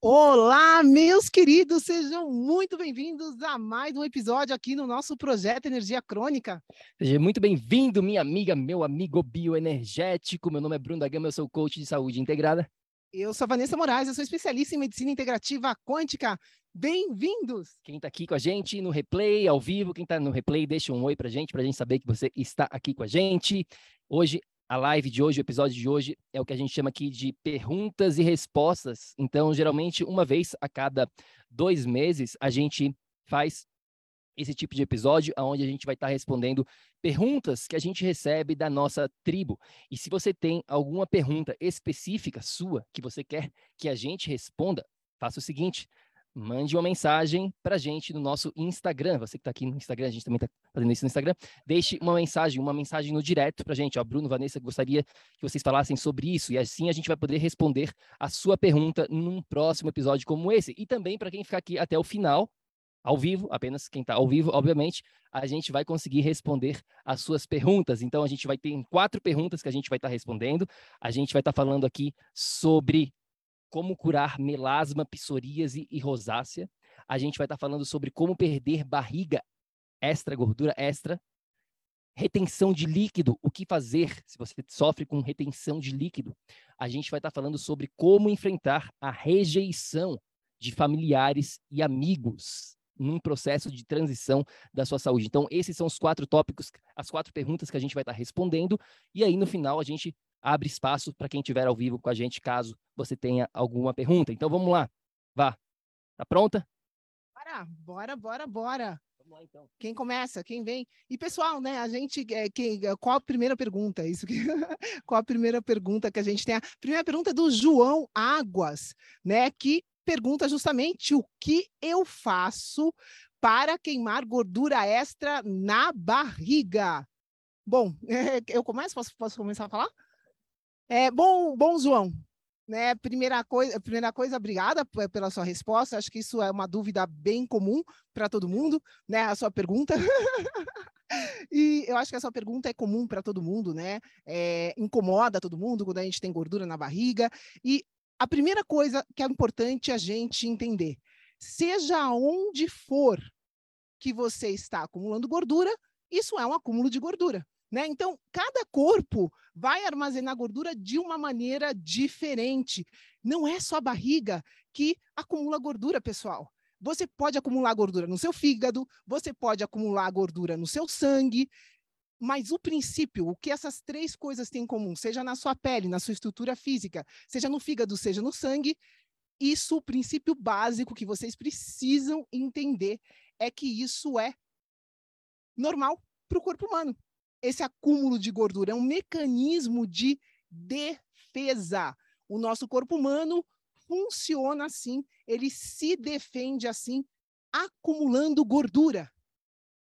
Olá, meus queridos, sejam muito bem-vindos a mais um episódio aqui no nosso projeto Energia Crônica. Seja muito bem-vindo, minha amiga, meu amigo bioenergético. Meu nome é Bruno da Gama, eu sou coach de saúde integrada. Eu sou a Vanessa Moraes, eu sou especialista em medicina integrativa quântica. Bem-vindos! Quem está aqui com a gente no replay, ao vivo, quem está no replay, deixa um oi para a gente, para a gente saber que você está aqui com a gente. Hoje a live de hoje, o episódio de hoje, é o que a gente chama aqui de perguntas e respostas. Então, geralmente, uma vez a cada dois meses, a gente faz esse tipo de episódio, onde a gente vai estar respondendo perguntas que a gente recebe da nossa tribo. E se você tem alguma pergunta específica sua que você quer que a gente responda, faça o seguinte: mande uma mensagem para a gente no nosso Instagram. Você que está aqui no Instagram, a gente também está fazendo isso no Instagram. Deixe uma mensagem, uma mensagem no direto para a gente. Ó, Bruno, Vanessa, gostaria que vocês falassem sobre isso. E assim a gente vai poder responder a sua pergunta num próximo episódio como esse. E também para quem ficar aqui até o final, ao vivo, apenas quem está ao vivo, obviamente, a gente vai conseguir responder as suas perguntas. Então, a gente vai ter quatro perguntas que a gente vai estar tá respondendo. A gente vai estar tá falando aqui sobre como curar melasma, psoríase e rosácea. A gente vai estar tá falando sobre como perder barriga extra, gordura extra, retenção de líquido, o que fazer se você sofre com retenção de líquido. A gente vai estar tá falando sobre como enfrentar a rejeição de familiares e amigos num processo de transição da sua saúde. Então, esses são os quatro tópicos, as quatro perguntas que a gente vai estar respondendo, e aí no final a gente abre espaço para quem estiver ao vivo com a gente, caso você tenha alguma pergunta. Então vamos lá, vá. Tá pronta? Bora, bora, bora, bora. Vamos lá, então. Quem começa? Quem vem? E pessoal, né? A gente, é, quem, é, qual a primeira pergunta? Isso que, qual a primeira pergunta que a gente tem? A primeira pergunta é do João Águas, né? Que pergunta justamente o que eu faço para queimar gordura extra na barriga. Bom, eu começo? Posso, posso começar a falar? É, bom, bom, João. Né, primeira coisa, primeira coisa, obrigada pela sua resposta. Acho que isso é uma dúvida bem comum para todo mundo, né? A sua pergunta. e eu acho que essa pergunta é comum para todo mundo, né? É, incomoda todo mundo quando a gente tem gordura na barriga. E a primeira coisa que é importante a gente entender, seja onde for que você está acumulando gordura, isso é um acúmulo de gordura. Né? Então, cada corpo vai armazenar gordura de uma maneira diferente. Não é só a barriga que acumula gordura, pessoal. Você pode acumular gordura no seu fígado, você pode acumular gordura no seu sangue, mas o princípio, o que essas três coisas têm em comum, seja na sua pele, na sua estrutura física, seja no fígado, seja no sangue, isso, o princípio básico que vocês precisam entender é que isso é normal para o corpo humano esse acúmulo de gordura, é um mecanismo de defesa. O nosso corpo humano funciona assim, ele se defende assim, acumulando gordura.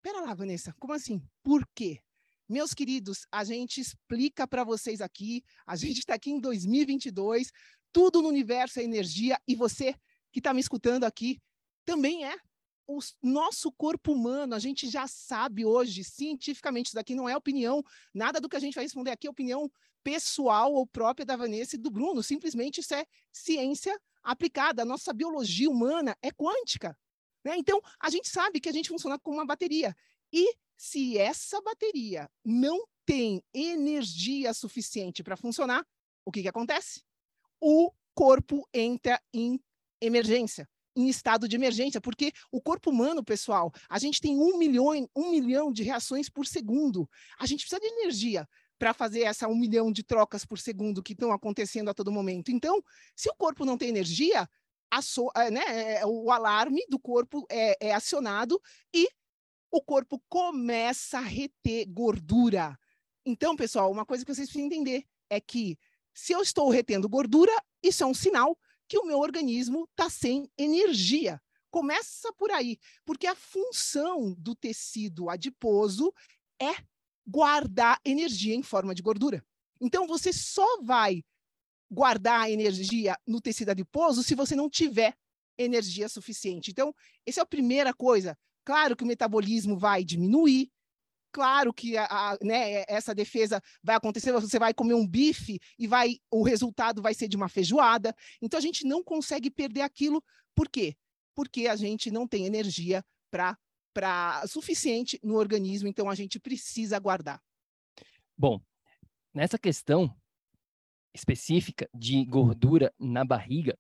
Pera lá, Vanessa, como assim? Por quê? Meus queridos, a gente explica para vocês aqui, a gente está aqui em 2022, tudo no universo é energia, e você que está me escutando aqui também é. O nosso corpo humano, a gente já sabe hoje, cientificamente, isso daqui não é opinião, nada do que a gente vai responder aqui é opinião pessoal ou própria da Vanessa e do Bruno, simplesmente isso é ciência aplicada. A nossa biologia humana é quântica. Né? Então, a gente sabe que a gente funciona como uma bateria. E se essa bateria não tem energia suficiente para funcionar, o que, que acontece? O corpo entra em emergência em estado de emergência, porque o corpo humano, pessoal, a gente tem um milhão, um milhão de reações por segundo. A gente precisa de energia para fazer essa um milhão de trocas por segundo que estão acontecendo a todo momento. Então, se o corpo não tem energia, so, é, né, é, é, o alarme do corpo é, é acionado e o corpo começa a reter gordura. Então, pessoal, uma coisa que vocês precisam entender é que se eu estou retendo gordura, isso é um sinal que o meu organismo está sem energia. Começa por aí, porque a função do tecido adiposo é guardar energia em forma de gordura. Então, você só vai guardar energia no tecido adiposo se você não tiver energia suficiente. Então, essa é a primeira coisa. Claro que o metabolismo vai diminuir, claro que a, a, né, essa defesa vai acontecer, você vai comer um bife e vai o resultado vai ser de uma feijoada. Então a gente não consegue perder aquilo. Por quê? Porque a gente não tem energia para para suficiente no organismo, então a gente precisa guardar. Bom, nessa questão específica de gordura na barriga,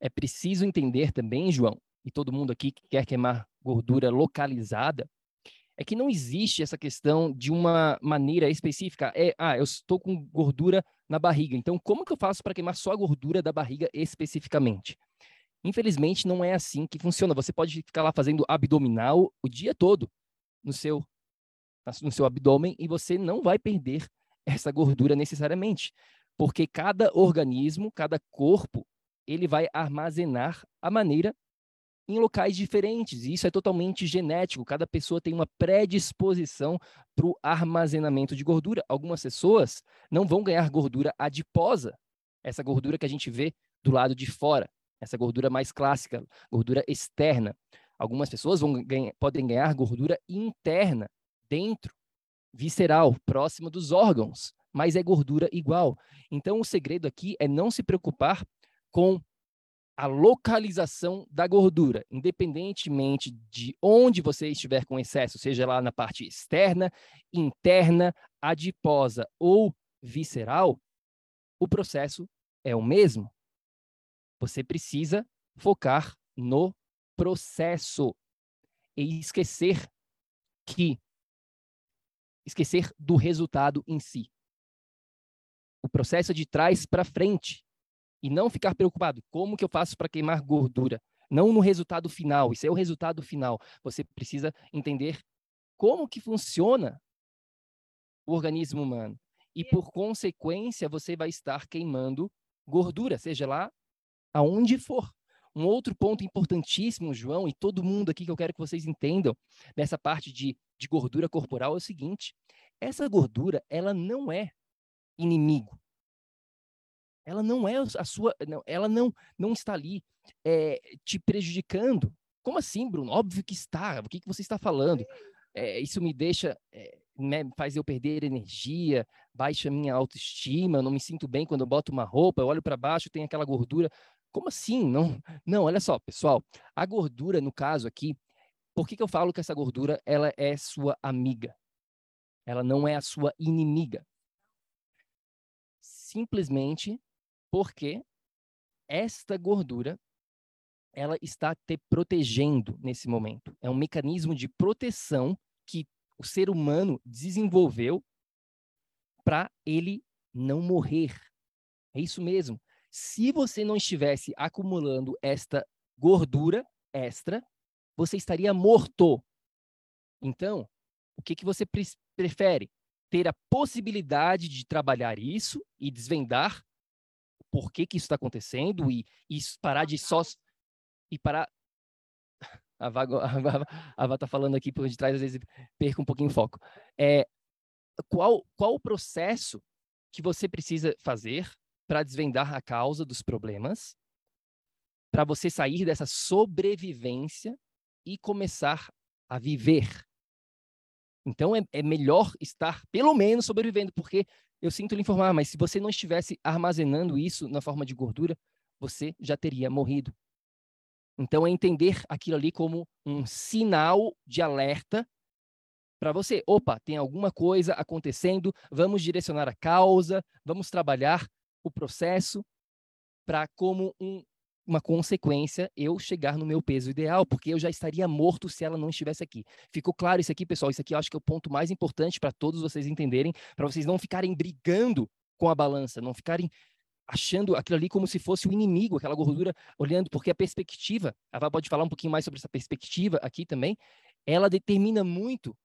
é preciso entender também, João, e todo mundo aqui que quer queimar gordura localizada, é que não existe essa questão de uma maneira específica. É, ah, eu estou com gordura na barriga, então como que eu faço para queimar só a gordura da barriga especificamente? Infelizmente, não é assim que funciona. Você pode ficar lá fazendo abdominal o dia todo no seu, no seu abdômen e você não vai perder essa gordura necessariamente, porque cada organismo, cada corpo, ele vai armazenar a maneira em locais diferentes. E isso é totalmente genético. Cada pessoa tem uma predisposição para o armazenamento de gordura. Algumas pessoas não vão ganhar gordura adiposa, essa gordura que a gente vê do lado de fora essa gordura mais clássica, gordura externa. Algumas pessoas vão ganhar, podem ganhar gordura interna, dentro, visceral, próxima dos órgãos, mas é gordura igual. Então, o segredo aqui é não se preocupar com a localização da gordura, independentemente de onde você estiver com excesso, seja lá na parte externa, interna, adiposa ou visceral, o processo é o mesmo. Você precisa focar no processo e esquecer que esquecer do resultado em si. O processo é de trás para frente e não ficar preocupado como que eu faço para queimar gordura, não no resultado final. Isso é o resultado final. Você precisa entender como que funciona o organismo humano e por consequência você vai estar queimando gordura, seja lá aonde for. Um outro ponto importantíssimo, João, e todo mundo aqui que eu quero que vocês entendam nessa parte de, de gordura corporal é o seguinte: essa gordura, ela não é inimigo. Ela não é a sua, não, ela não, não está ali é, te prejudicando. Como assim, Bruno? Óbvio que está. O que, que você está falando? É, isso me deixa, é, né, faz eu perder energia, baixa minha autoestima, eu não me sinto bem quando eu boto uma roupa, eu olho para baixo, tem aquela gordura. Como assim? Não, não, olha só, pessoal. A gordura, no caso aqui, por que, que eu falo que essa gordura ela é sua amiga? Ela não é a sua inimiga. Simplesmente porque esta gordura ela está te protegendo nesse momento. É um mecanismo de proteção que o ser humano desenvolveu para ele não morrer. É isso mesmo. Se você não estivesse acumulando esta gordura extra, você estaria morto. Então, o que, que você pre prefere? Ter a possibilidade de trabalhar isso e desvendar por que, isso está acontecendo e, e parar de só. E parar. A Vaga a está falando aqui por detrás, às vezes perca um pouquinho o foco. É, qual, qual o processo que você precisa fazer para desvendar a causa dos problemas, para você sair dessa sobrevivência e começar a viver. Então é, é melhor estar pelo menos sobrevivendo, porque eu sinto lhe informar, mas se você não estivesse armazenando isso na forma de gordura, você já teria morrido. Então é entender aquilo ali como um sinal de alerta para você. Opa, tem alguma coisa acontecendo, vamos direcionar a causa, vamos trabalhar o processo para como um, uma consequência eu chegar no meu peso ideal, porque eu já estaria morto se ela não estivesse aqui. Ficou claro isso aqui, pessoal? Isso aqui eu acho que é o ponto mais importante para todos vocês entenderem, para vocês não ficarem brigando com a balança, não ficarem achando aquilo ali como se fosse o inimigo, aquela gordura olhando, porque a perspectiva, a Vá pode falar um pouquinho mais sobre essa perspectiva aqui também, ela determina muito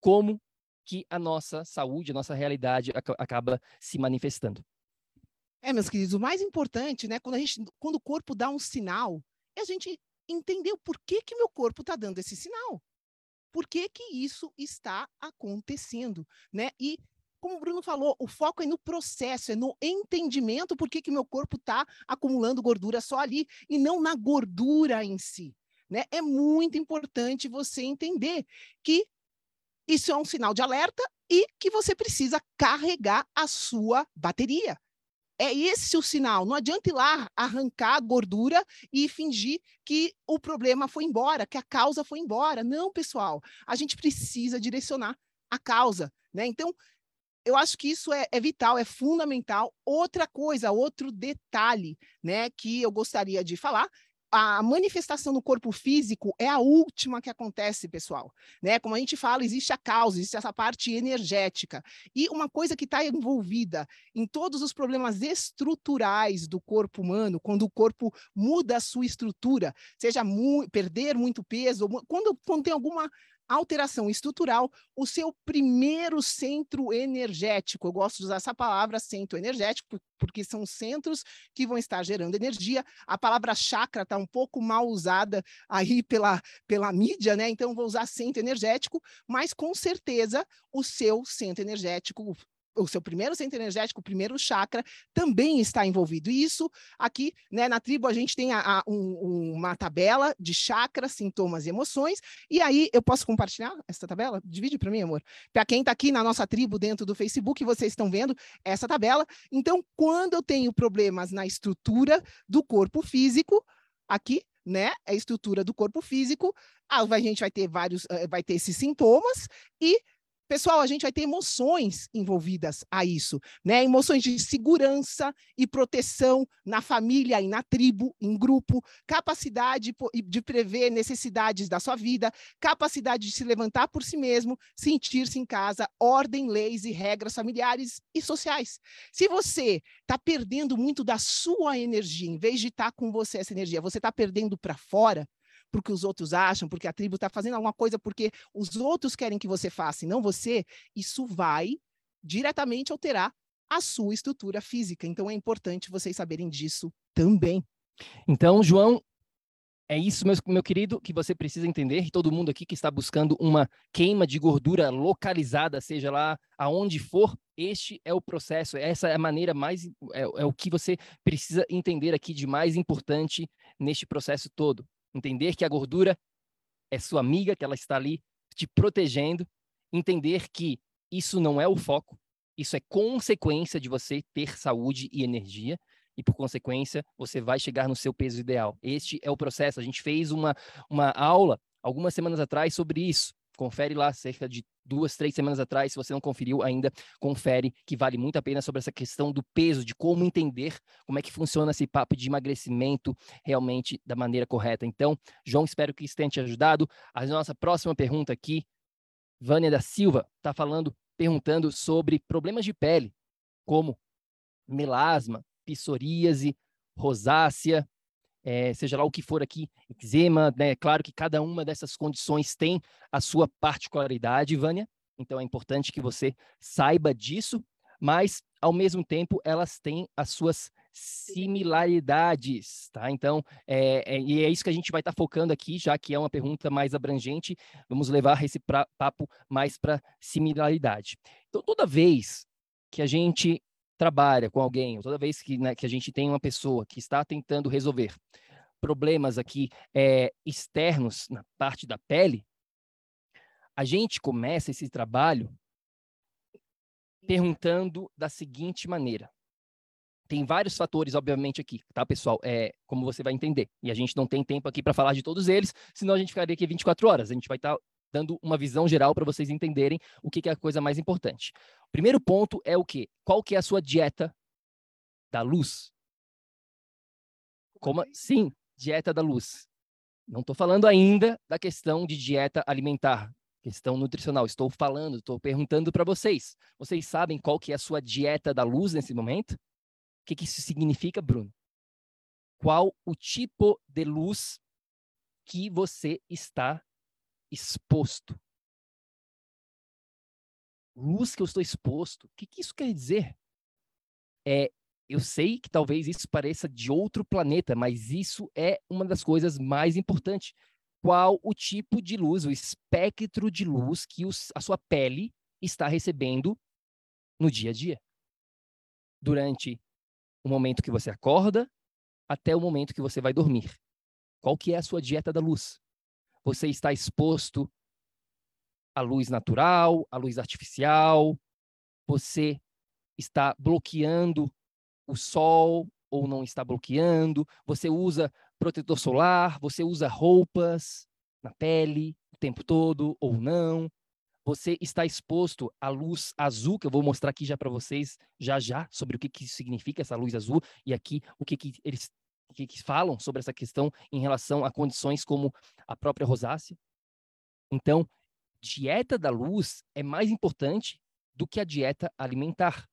como que a nossa saúde, a nossa realidade acaba se manifestando. É, meus queridos, o mais importante, né, quando, a gente, quando o corpo dá um sinal, é a gente entender o porquê que meu corpo está dando esse sinal. Por que, que isso está acontecendo, né? E como o Bruno falou, o foco é no processo, é no entendimento por que, que meu corpo está acumulando gordura só ali e não na gordura em si. Né? É muito importante você entender que isso é um sinal de alerta e que você precisa carregar a sua bateria. É esse o sinal. Não adianta ir lá arrancar a gordura e fingir que o problema foi embora, que a causa foi embora. Não, pessoal. A gente precisa direcionar a causa. Né? Então, eu acho que isso é, é, vital, é fundamental. Outra coisa, outro detalhe, né, que eu gostaria de falar a manifestação no corpo físico é a última que acontece, pessoal. Né? Como a gente fala, existe a causa, existe essa parte energética. E uma coisa que está envolvida em todos os problemas estruturais do corpo humano, quando o corpo muda a sua estrutura, seja mu perder muito peso, quando, quando tem alguma alteração estrutural, o seu primeiro centro energético. Eu gosto de usar essa palavra centro energético, porque são centros que vão estar gerando energia. A palavra chakra está um pouco mal usada aí pela, pela mídia, né? Então, vou usar centro energético, mas com certeza o seu centro energético o seu primeiro centro energético, o primeiro chakra, também está envolvido. E isso aqui, né, na tribo, a gente tem a, a, um, uma tabela de chakras, sintomas e emoções. E aí, eu posso compartilhar essa tabela? Divide para mim, amor. Para quem está aqui na nossa tribo dentro do Facebook, vocês estão vendo essa tabela. Então, quando eu tenho problemas na estrutura do corpo físico, aqui, né? A estrutura do corpo físico, a gente vai ter vários, eh, vai ter esses sintomas e Pessoal, a gente vai ter emoções envolvidas a isso, né? Emoções de segurança e proteção na família e na tribo, em grupo, capacidade de prever necessidades da sua vida, capacidade de se levantar por si mesmo, sentir-se em casa, ordem, leis e regras familiares e sociais. Se você está perdendo muito da sua energia, em vez de estar tá com você essa energia, você está perdendo para fora, porque os outros acham, porque a tribo está fazendo alguma coisa porque os outros querem que você faça e não você, isso vai diretamente alterar a sua estrutura física. Então é importante vocês saberem disso também. Então, João, é isso, meu, meu querido, que você precisa entender, e todo mundo aqui que está buscando uma queima de gordura localizada, seja lá aonde for, este é o processo, essa é a maneira mais, é, é o que você precisa entender aqui de mais importante neste processo todo entender que a gordura é sua amiga, que ela está ali te protegendo, entender que isso não é o foco, isso é consequência de você ter saúde e energia, e por consequência, você vai chegar no seu peso ideal. Este é o processo. A gente fez uma, uma aula algumas semanas atrás sobre isso. Confere lá, cerca de duas, três semanas atrás. Se você não conferiu ainda, confere, que vale muito a pena sobre essa questão do peso, de como entender como é que funciona esse papo de emagrecimento realmente da maneira correta. Então, João, espero que isso tenha te ajudado. A nossa próxima pergunta aqui, Vânia da Silva, está falando, perguntando sobre problemas de pele, como melasma, psoríase, rosácea, é, seja lá o que for aqui, eczema, né? É claro que cada uma dessas condições tem a sua particularidade, Vânia, então é importante que você saiba disso, mas ao mesmo tempo elas têm as suas similaridades, tá? Então, é, é, e é isso que a gente vai estar tá focando aqui, já que é uma pergunta mais abrangente, vamos levar esse pra, papo mais para similaridade. Então, toda vez que a gente trabalha com alguém, toda vez que, né, que a gente tem uma pessoa que está tentando resolver problemas aqui é, externos na parte da pele, a gente começa esse trabalho perguntando da seguinte maneira. Tem vários fatores, obviamente, aqui, tá, pessoal? É, como você vai entender. E a gente não tem tempo aqui para falar de todos eles, senão a gente ficaria aqui 24 horas. A gente vai estar tá dando uma visão geral para vocês entenderem o que, que, é a coisa mais importante. O primeiro ponto é o quê? Qual que é a sua dieta da luz? Como? Sim, dieta da luz. Não estou falando ainda da questão de dieta alimentar, questão nutricional. Estou falando, estou perguntando para vocês. Vocês sabem qual que é a sua dieta da luz nesse momento? O que, que isso significa, Bruno? Qual o tipo de luz que você está exposto? Luz que eu estou exposto. O que, que isso quer dizer? É, eu sei que talvez isso pareça de outro planeta, mas isso é uma das coisas mais importantes. Qual o tipo de luz, o espectro de luz que os, a sua pele está recebendo no dia a dia? Durante o momento que você acorda até o momento que você vai dormir. Qual que é a sua dieta da luz? Você está exposto à luz natural, à luz artificial? Você está bloqueando o sol ou não está bloqueando? Você usa protetor solar? Você usa roupas na pele o tempo todo ou não? você está exposto à luz azul, que eu vou mostrar aqui já para vocês, já já, sobre o que, que significa essa luz azul, e aqui o que, que eles que, que falam sobre essa questão em relação a condições como a própria rosácea. Então, dieta da luz é mais importante do que a dieta alimentar.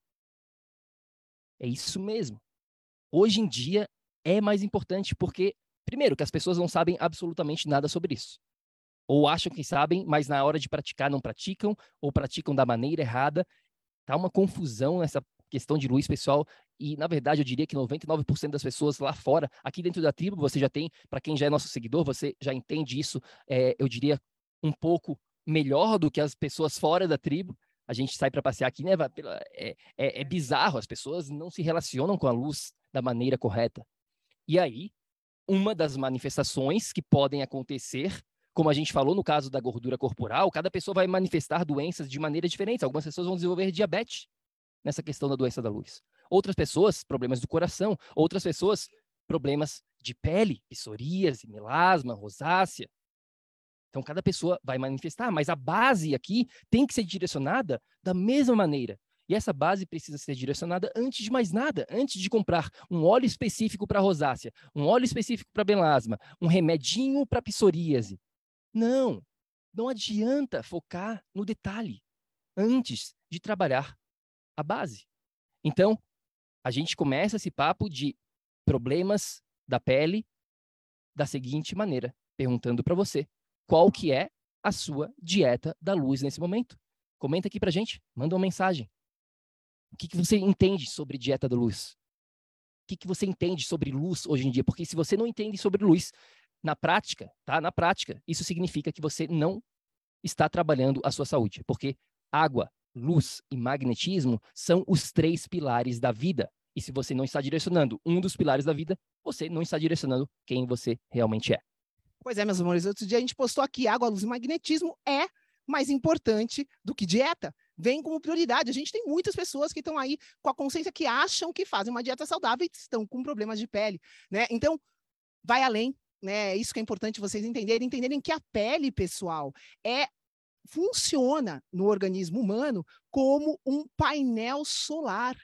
É isso mesmo. Hoje em dia é mais importante porque, primeiro, que as pessoas não sabem absolutamente nada sobre isso ou acham que sabem, mas na hora de praticar não praticam, ou praticam da maneira errada. Tá uma confusão nessa questão de luz, pessoal, e na verdade eu diria que 99% das pessoas lá fora, aqui dentro da tribo, você já tem, para quem já é nosso seguidor, você já entende isso, é, eu diria, um pouco melhor do que as pessoas fora da tribo. A gente sai para passear aqui, né? É, é, é bizarro, as pessoas não se relacionam com a luz da maneira correta. E aí, uma das manifestações que podem acontecer como a gente falou no caso da gordura corporal, cada pessoa vai manifestar doenças de maneira diferente. Algumas pessoas vão desenvolver diabetes nessa questão da doença da luz. Outras pessoas, problemas do coração. Outras pessoas, problemas de pele, psoríase, melasma, rosácea. Então, cada pessoa vai manifestar, mas a base aqui tem que ser direcionada da mesma maneira. E essa base precisa ser direcionada antes de mais nada, antes de comprar um óleo específico para rosácea, um óleo específico para melasma, um remedinho para psoríase. Não, não adianta focar no detalhe antes de trabalhar a base. Então, a gente começa esse papo de problemas da pele da seguinte maneira, perguntando para você, qual que é a sua dieta da luz nesse momento? Comenta aqui pra gente, manda uma mensagem. O que, que você entende sobre dieta da luz? O que, que você entende sobre luz hoje em dia? Porque se você não entende sobre luz, na prática, tá? Na prática, isso significa que você não está trabalhando a sua saúde, porque água, luz e magnetismo são os três pilares da vida. E se você não está direcionando um dos pilares da vida, você não está direcionando quem você realmente é. Pois é, meus amores, outro dia a gente postou aqui água, luz e magnetismo é mais importante do que dieta. Vem como prioridade. A gente tem muitas pessoas que estão aí com a consciência que acham que fazem uma dieta saudável e estão com problemas de pele, né? Então, vai além, né? Isso que é importante vocês entenderem, entenderem que a pele, pessoal, é funciona no organismo humano como um painel solar.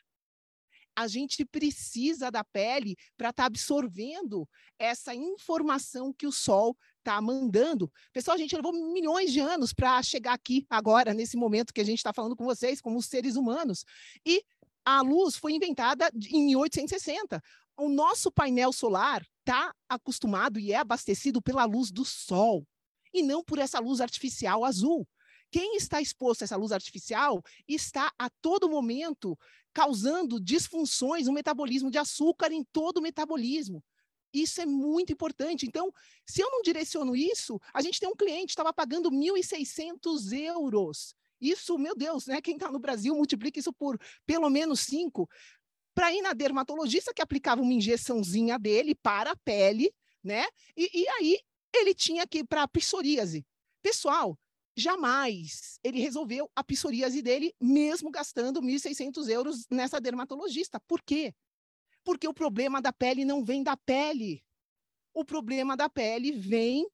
A gente precisa da pele para estar tá absorvendo essa informação que o sol está mandando. Pessoal, a gente levou milhões de anos para chegar aqui agora, nesse momento que a gente está falando com vocês, como seres humanos. E a luz foi inventada em 1860 o nosso painel solar está acostumado e é abastecido pela luz do sol e não por essa luz artificial azul. Quem está exposto a essa luz artificial está a todo momento causando disfunções no metabolismo de açúcar em todo o metabolismo. Isso é muito importante. Então, se eu não direciono isso, a gente tem um cliente que estava pagando 1.600 euros. Isso, meu Deus, né? Quem está no Brasil multiplica isso por pelo menos cinco para ir na dermatologista que aplicava uma injeçãozinha dele para a pele, né? E, e aí ele tinha que ir para psoríase. Pessoal, jamais ele resolveu a psoríase dele, mesmo gastando 1.600 euros nessa dermatologista. Por quê? Porque o problema da pele não vem da pele. O problema da pele vem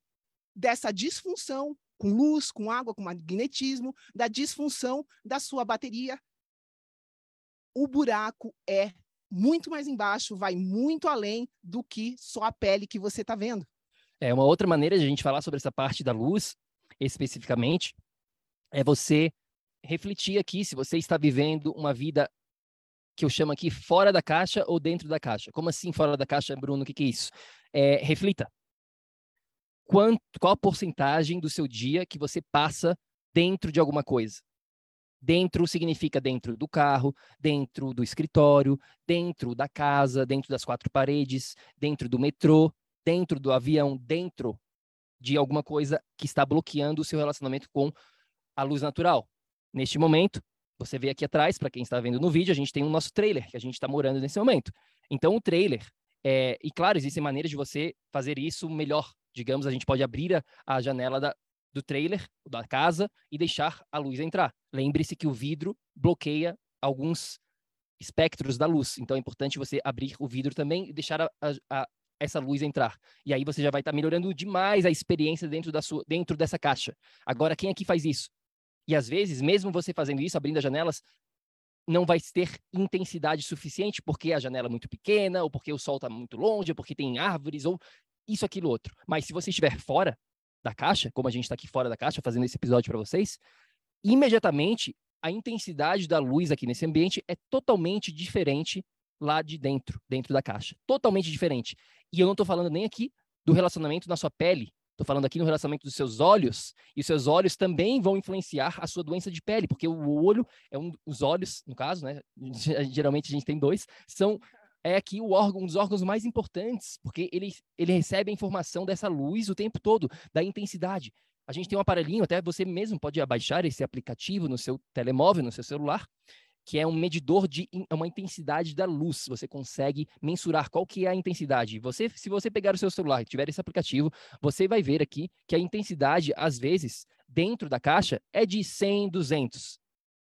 dessa disfunção com luz, com água, com magnetismo, da disfunção da sua bateria. O buraco é muito mais embaixo, vai muito além do que só a pele que você está vendo. É uma outra maneira de a gente falar sobre essa parte da luz, especificamente, é você refletir aqui se você está vivendo uma vida que eu chamo aqui fora da caixa ou dentro da caixa. Como assim fora da caixa, Bruno? O que, que é isso? É, reflita. Quanto, qual a porcentagem do seu dia que você passa dentro de alguma coisa? Dentro significa dentro do carro, dentro do escritório, dentro da casa, dentro das quatro paredes, dentro do metrô, dentro do avião, dentro de alguma coisa que está bloqueando o seu relacionamento com a luz natural. Neste momento, você vê aqui atrás, para quem está vendo no vídeo, a gente tem o nosso trailer, que a gente está morando nesse momento. Então, o trailer, é... e claro, existem maneiras de você fazer isso melhor. Digamos, a gente pode abrir a, a janela da, do trailer, da casa, e deixar a luz entrar. Lembre-se que o vidro bloqueia alguns espectros da luz. Então, é importante você abrir o vidro também e deixar a, a, essa luz entrar. E aí você já vai estar tá melhorando demais a experiência dentro, da sua, dentro dessa caixa. Agora, quem aqui faz isso? E às vezes, mesmo você fazendo isso, abrindo as janelas, não vai ter intensidade suficiente porque a janela é muito pequena, ou porque o sol está muito longe, ou porque tem árvores, ou isso, aquilo, outro. Mas se você estiver fora da caixa, como a gente está aqui fora da caixa fazendo esse episódio para vocês, imediatamente a intensidade da luz aqui nesse ambiente é totalmente diferente lá de dentro, dentro da caixa. Totalmente diferente. E eu não estou falando nem aqui do relacionamento na sua pele, Estou falando aqui no relacionamento dos seus olhos, e os seus olhos também vão influenciar a sua doença de pele, porque o olho é um, os olhos, no caso, né? Geralmente a gente tem dois, são é aqui o órgão, um dos órgãos mais importantes, porque ele, ele recebe a informação dessa luz o tempo todo, da intensidade. A gente tem um aparelhinho, até você mesmo pode abaixar esse aplicativo no seu telemóvel, no seu celular, que é um medidor de é uma intensidade da luz. Você consegue mensurar qual que é a intensidade. Você, se você pegar o seu celular e tiver esse aplicativo, você vai ver aqui que a intensidade, às vezes, dentro da caixa, é de 100, 200.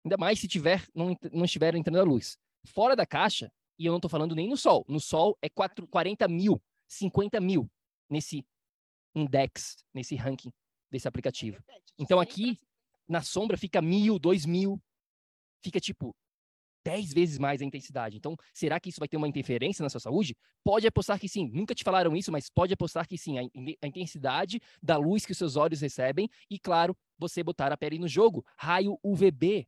Ainda mais se tiver, não, não estiver entrando a luz. Fora da caixa, e eu não estou falando nem no sol. No sol é 4, 40 mil, 50 mil nesse index, nesse ranking desse aplicativo. Então aqui na sombra fica mil, dois mil, fica tipo 10 vezes mais a intensidade. Então, será que isso vai ter uma interferência na sua saúde? Pode apostar que sim. Nunca te falaram isso, mas pode apostar que sim. A, intensidade da luz que os seus olhos recebem e, claro, você botar a pele no jogo. Raio UVB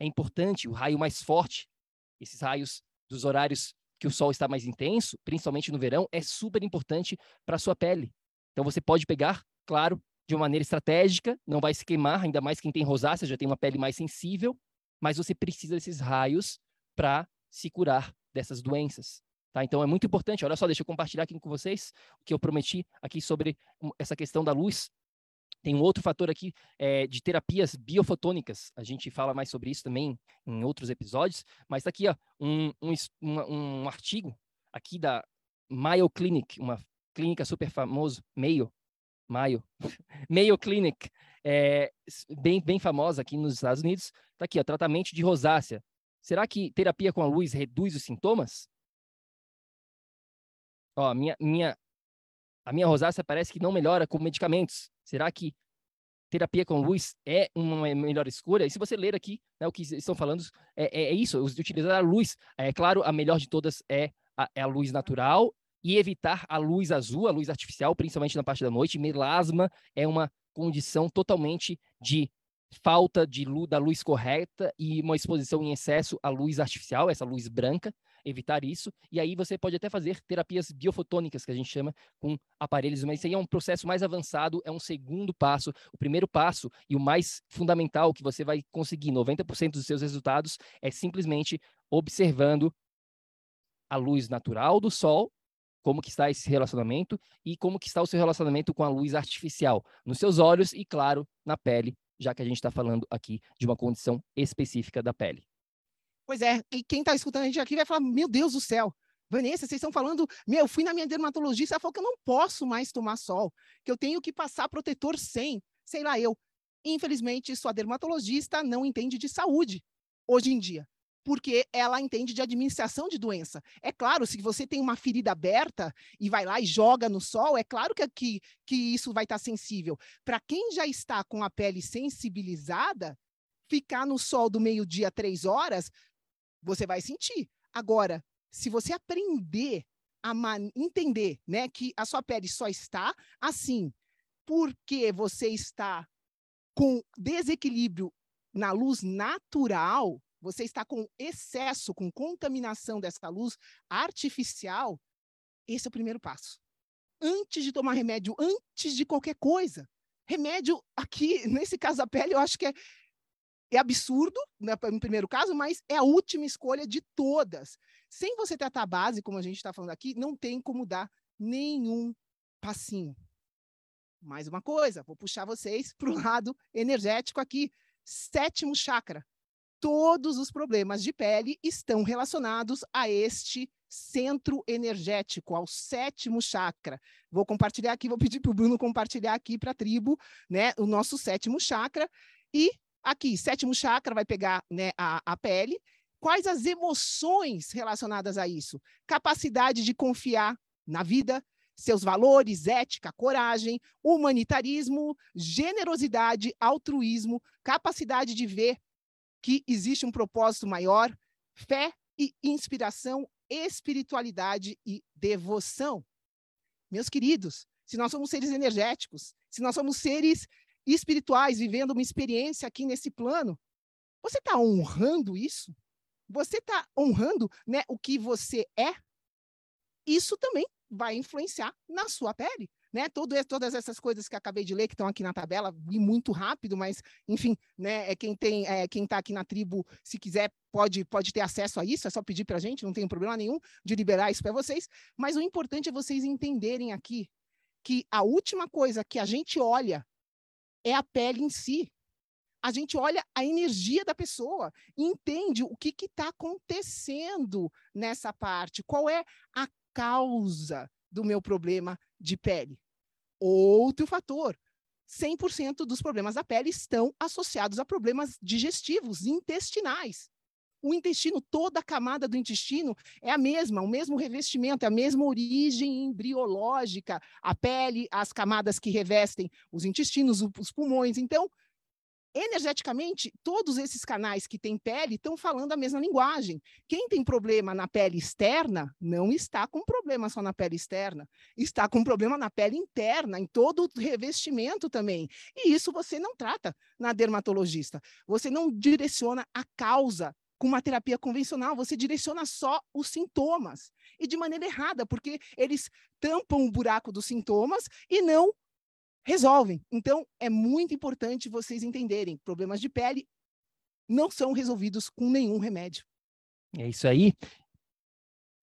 é importante, o raio mais forte. Esses raios dos horários que o sol está mais intenso, principalmente no verão, é super importante para a sua pele. Então, você pode pegar, claro, de uma maneira estratégica, não vai se queimar, ainda mais quem tem rosácea já tem uma pele mais sensível, mas você precisa desses raios para se curar dessas doenças. Tá? Então é muito importante. Olha só, deixa eu compartilhar aqui com vocês o que eu prometi aqui sobre essa questão da luz. Tem um outro fator aqui é, de terapias biofotônicas. A gente fala mais sobre isso também em outros episódios. Mas está aqui ó, um, um, um, um artigo aqui da Mayo Clinic, uma clínica super famosa, Mayo, Mayo, Mayo Clinic, é, bem, bem famosa aqui nos Estados Unidos. Está aqui, ó, tratamento de rosácea. Será que terapia com a luz reduz os sintomas? Ó, minha, minha, a minha rosácea parece que não melhora com medicamentos. Será que terapia com luz é uma melhor escolha? E se você ler aqui né, o que estão falando, é, é, é isso, utilizar a luz. É claro, a melhor de todas é a, é a luz natural e evitar a luz azul, a luz artificial, principalmente na parte da noite. Melasma é uma condição totalmente de falta de luz, da luz correta e uma exposição em excesso à luz artificial, essa luz branca, evitar isso. E aí você pode até fazer terapias biofotônicas, que a gente chama com aparelhos, mas isso aí é um processo mais avançado, é um segundo passo. O primeiro passo e o mais fundamental que você vai conseguir 90% dos seus resultados é simplesmente observando a luz natural do sol como que está esse relacionamento e como que está o seu relacionamento com a luz artificial nos seus olhos e, claro, na pele, já que a gente está falando aqui de uma condição específica da pele. Pois é, e quem está escutando a gente aqui vai falar, meu Deus do céu, Vanessa, vocês estão falando, meu, eu fui na minha dermatologista, ela falou que eu não posso mais tomar sol, que eu tenho que passar protetor sem, sei lá eu. Infelizmente, sua dermatologista não entende de saúde hoje em dia, porque ela entende de administração de doença. É claro, se você tem uma ferida aberta e vai lá e joga no sol, é claro que, que, que isso vai estar sensível. Para quem já está com a pele sensibilizada, ficar no sol do meio-dia, três horas, você vai sentir. Agora, se você aprender a entender né, que a sua pele só está assim porque você está com desequilíbrio na luz natural, você está com excesso, com contaminação dessa luz artificial, esse é o primeiro passo. Antes de tomar remédio, antes de qualquer coisa. Remédio aqui, nesse caso da pele, eu acho que é, é absurdo, né, no primeiro caso, mas é a última escolha de todas. Sem você tratar a base, como a gente está falando aqui, não tem como dar nenhum passinho. Mais uma coisa, vou puxar vocês para o lado energético aqui. Sétimo chakra. Todos os problemas de pele estão relacionados a este centro energético, ao sétimo chakra. Vou compartilhar aqui, vou pedir para o Bruno compartilhar aqui para a tribo, né, o nosso sétimo chakra. E aqui, sétimo chakra vai pegar né, a, a pele Quais as emoções relacionadas a isso? Capacidade de confiar na vida, seus valores, ética, coragem, humanitarismo, generosidade, altruísmo, capacidade de ver que existe um propósito maior, fé e inspiração, espiritualidade e devoção. Meus queridos, se nós somos seres energéticos, se nós somos seres espirituais vivendo uma experiência aqui nesse plano, você está honrando isso? você está honrando né, o que você é, isso também vai influenciar na sua pele. Né, todo, todas essas coisas que acabei de ler, que estão aqui na tabela, vi muito rápido, mas, enfim, né, é quem tem, é, quem está aqui na tribo, se quiser, pode, pode ter acesso a isso, é só pedir para a gente, não tem problema nenhum de liberar isso para vocês. Mas o importante é vocês entenderem aqui que a última coisa que a gente olha é a pele em si a gente olha a energia da pessoa, entende o que está acontecendo nessa parte, qual é a causa do meu problema de pele. Outro fator, 100% dos problemas da pele estão associados a problemas digestivos, intestinais. O intestino, toda a camada do intestino é a mesma, o mesmo revestimento, é a mesma origem embriológica, a pele, as camadas que revestem os intestinos, os pulmões. Então, energeticamente, todos esses canais que têm pele estão falando a mesma linguagem. Quem tem problema na pele externa não está com problema só na pele externa, está com problema na pele interna, em todo o revestimento também. E isso você não trata na dermatologista. Você não direciona a causa com uma terapia convencional, você direciona só os sintomas. E de maneira errada, porque eles tampam o buraco dos sintomas e não resolvem. Então, é muito importante vocês entenderem: problemas de pele não são resolvidos com nenhum remédio. É isso aí.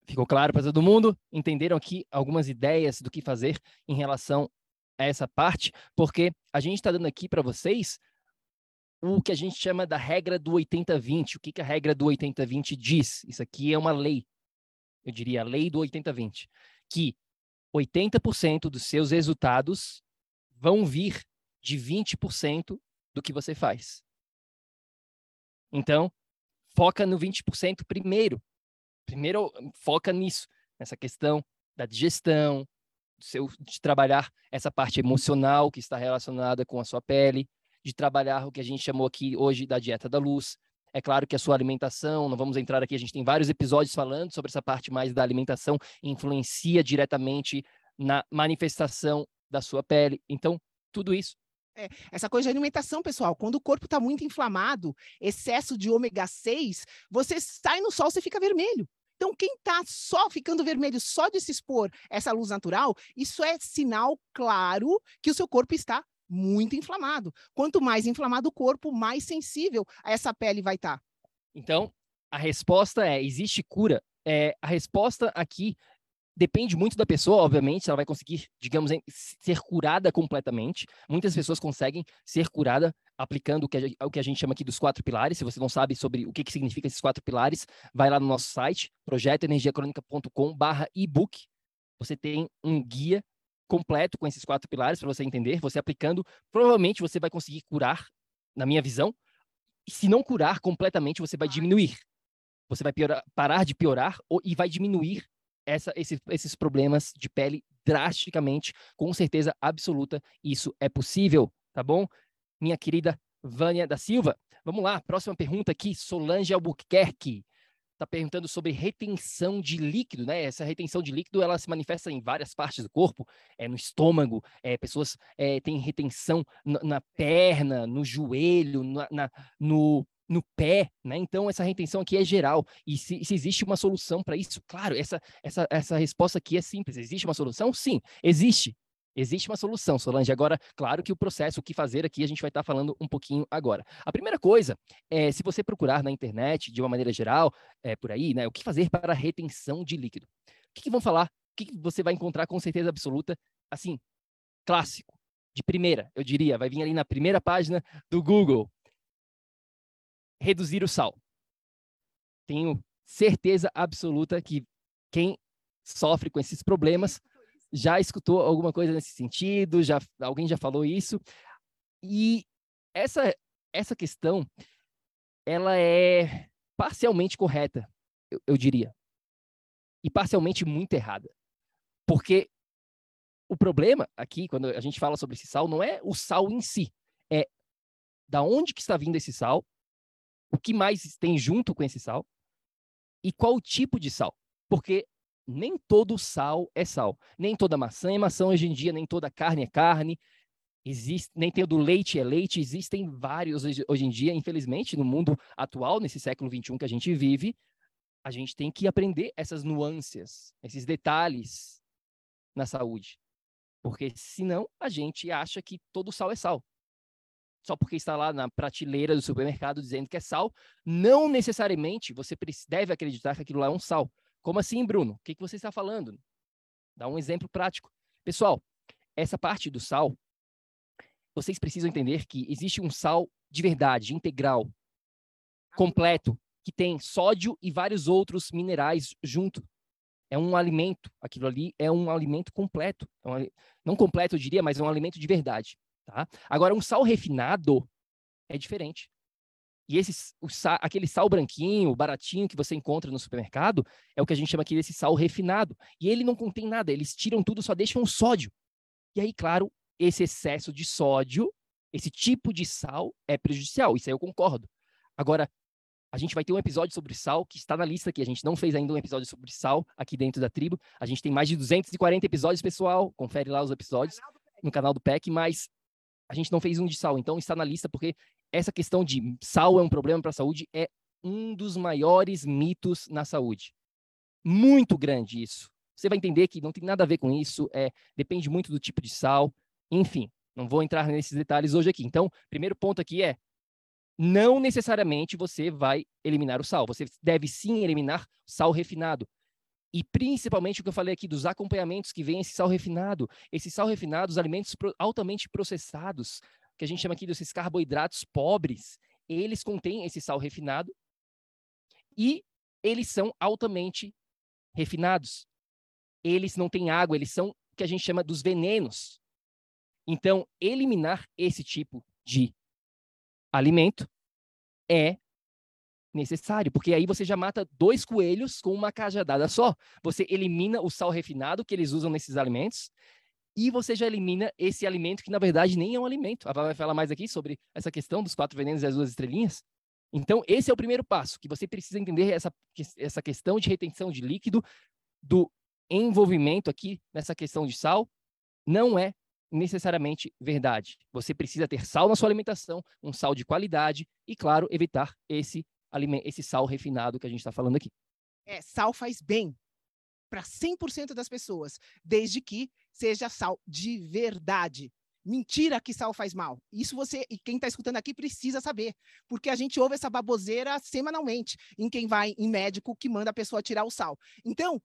Ficou claro para todo mundo? Entenderam aqui algumas ideias do que fazer em relação a essa parte? Porque a gente está dando aqui para vocês o que a gente chama da regra do 80-20. O que, que a regra do 80-20 diz? Isso aqui é uma lei. Eu diria a lei do 80-20. Que 80% dos seus resultados vão vir de 20% do que você faz. Então, foca no 20% primeiro. Primeiro, foca nisso, nessa questão da digestão, seu, de trabalhar essa parte emocional que está relacionada com a sua pele, de trabalhar o que a gente chamou aqui hoje da dieta da luz. É claro que a sua alimentação, não vamos entrar aqui, a gente tem vários episódios falando sobre essa parte mais da alimentação, influencia diretamente na manifestação da sua pele. Então, tudo isso. É, essa coisa de alimentação, pessoal, quando o corpo está muito inflamado, excesso de ômega 6, você sai no sol, você fica vermelho. Então, quem está só ficando vermelho só de se expor essa luz natural, isso é sinal claro que o seu corpo está muito inflamado. Quanto mais inflamado o corpo, mais sensível a essa pele vai estar. Tá. Então, a resposta é: existe cura? É, a resposta aqui depende muito da pessoa, obviamente, se ela vai conseguir, digamos, ser curada completamente. Muitas pessoas conseguem ser curada aplicando o que, a, o que a gente chama aqui dos quatro pilares. Se você não sabe sobre o que, que significa esses quatro pilares, vai lá no nosso site, projetoenergiacronica.com barra ebook. Você tem um guia completo com esses quatro pilares para você entender. Você aplicando, provavelmente você vai conseguir curar, na minha visão. E se não curar completamente, você vai diminuir. Você vai piorar, parar de piorar ou, e vai diminuir essa, esse, esses problemas de pele drasticamente. Com certeza absoluta, isso é possível, tá bom? Minha querida Vânia da Silva. Vamos lá, próxima pergunta aqui, Solange Albuquerque está perguntando sobre retenção de líquido, né? Essa retenção de líquido ela se manifesta em várias partes do corpo, é no estômago, é, pessoas é, têm retenção na, na, perna, no joelho, na, na, no, no pé, né? Então essa retenção aqui é geral. E se, se existe uma solução para isso, claro, essa, essa, essa resposta aqui é simples. Existe uma solução? Sim, existe. Existe uma solução, Solange. Agora, claro que o processo, o que fazer aqui, a gente vai estar tá falando um pouquinho agora. A primeira coisa é, se você procurar na internet, de uma maneira geral, é, por aí, né, o que fazer para retenção de líquido? O que, que vão falar? O que, que você vai encontrar com certeza absoluta? Assim, clássico, de primeira, eu diria, vai vir ali na primeira página do Google. Reduzir o sal. Tenho certeza absoluta que quem sofre com esses problemas já escutou alguma coisa nesse sentido? Já alguém já falou isso? E essa essa questão ela é parcialmente correta, eu, eu diria, e parcialmente muito errada, porque o problema aqui, quando a gente fala sobre esse sal, não é o sal em si, é da onde que está vindo esse sal, o que mais tem junto com esse sal e qual o tipo de sal. Porque nem todo sal é sal. Nem toda maçã é maçã hoje em dia, nem toda carne é carne. Existe, nem todo leite é leite. Existem vários hoje, hoje em dia, infelizmente, no mundo atual, nesse século XXI que a gente vive, a gente tem que aprender essas nuances, esses detalhes na saúde. Porque senão a gente acha que todo sal é sal. Só porque está lá na prateleira do supermercado dizendo que é sal, não necessariamente você deve acreditar que aquilo lá é um sal. Como assim, Bruno? O que, que você está falando? Dá um exemplo prático. Pessoal, essa parte do sal, vocês precisam entender que existe um sal de verdade, integral, completo, que tem sódio e vários outros minerais junto. É um alimento, aquilo ali é um alimento completo. É não completo, eu diria, mas é um alimento de verdade. Tá? Agora, um sal refinado é diferente. E esse, sal, aquele sal branquinho, baratinho que você encontra no supermercado, é o que a gente chama aqui desse sal refinado. E ele não contém nada, eles tiram tudo, só deixam o sódio. E aí, claro, esse excesso de sódio, esse tipo de sal é prejudicial, isso aí eu concordo. Agora, a gente vai ter um episódio sobre sal que está na lista aqui. A gente não fez ainda um episódio sobre sal aqui dentro da tribo. A gente tem mais de 240 episódios, pessoal. Confere lá os episódios no canal do PEC, mas a gente não fez um de sal. Então está na lista porque essa questão de sal é um problema para a saúde é um dos maiores mitos na saúde. Muito grande isso. Você vai entender que não tem nada a ver com isso, é, depende muito do tipo de sal, enfim, não vou entrar nesses detalhes hoje aqui. Então, primeiro ponto aqui é não necessariamente você vai eliminar o sal, você deve sim eliminar sal refinado. E principalmente o que eu falei aqui dos acompanhamentos que vem esse sal refinado. Esse sal refinado, os alimentos altamente processados, que a gente chama aqui desses carboidratos pobres, eles contêm esse sal refinado e eles são altamente refinados. Eles não têm água, eles são o que a gente chama dos venenos. Então, eliminar esse tipo de alimento é necessário, porque aí você já mata dois coelhos com uma cajadada só. Você elimina o sal refinado que eles usam nesses alimentos e você já elimina esse alimento que, na verdade, nem é um alimento. A Val vai falar mais aqui sobre essa questão dos quatro venenos e as duas estrelinhas. Então, esse é o primeiro passo, que você precisa entender essa, essa questão de retenção de líquido, do envolvimento aqui nessa questão de sal, não é necessariamente verdade. Você precisa ter sal na sua alimentação, um sal de qualidade e, claro, evitar esse, esse sal refinado que a gente está falando aqui. É, sal faz bem para 100% das pessoas, desde que seja sal de verdade. Mentira que sal faz mal. Isso você e quem está escutando aqui precisa saber, porque a gente ouve essa baboseira semanalmente em quem vai em médico que manda a pessoa tirar o sal. Então,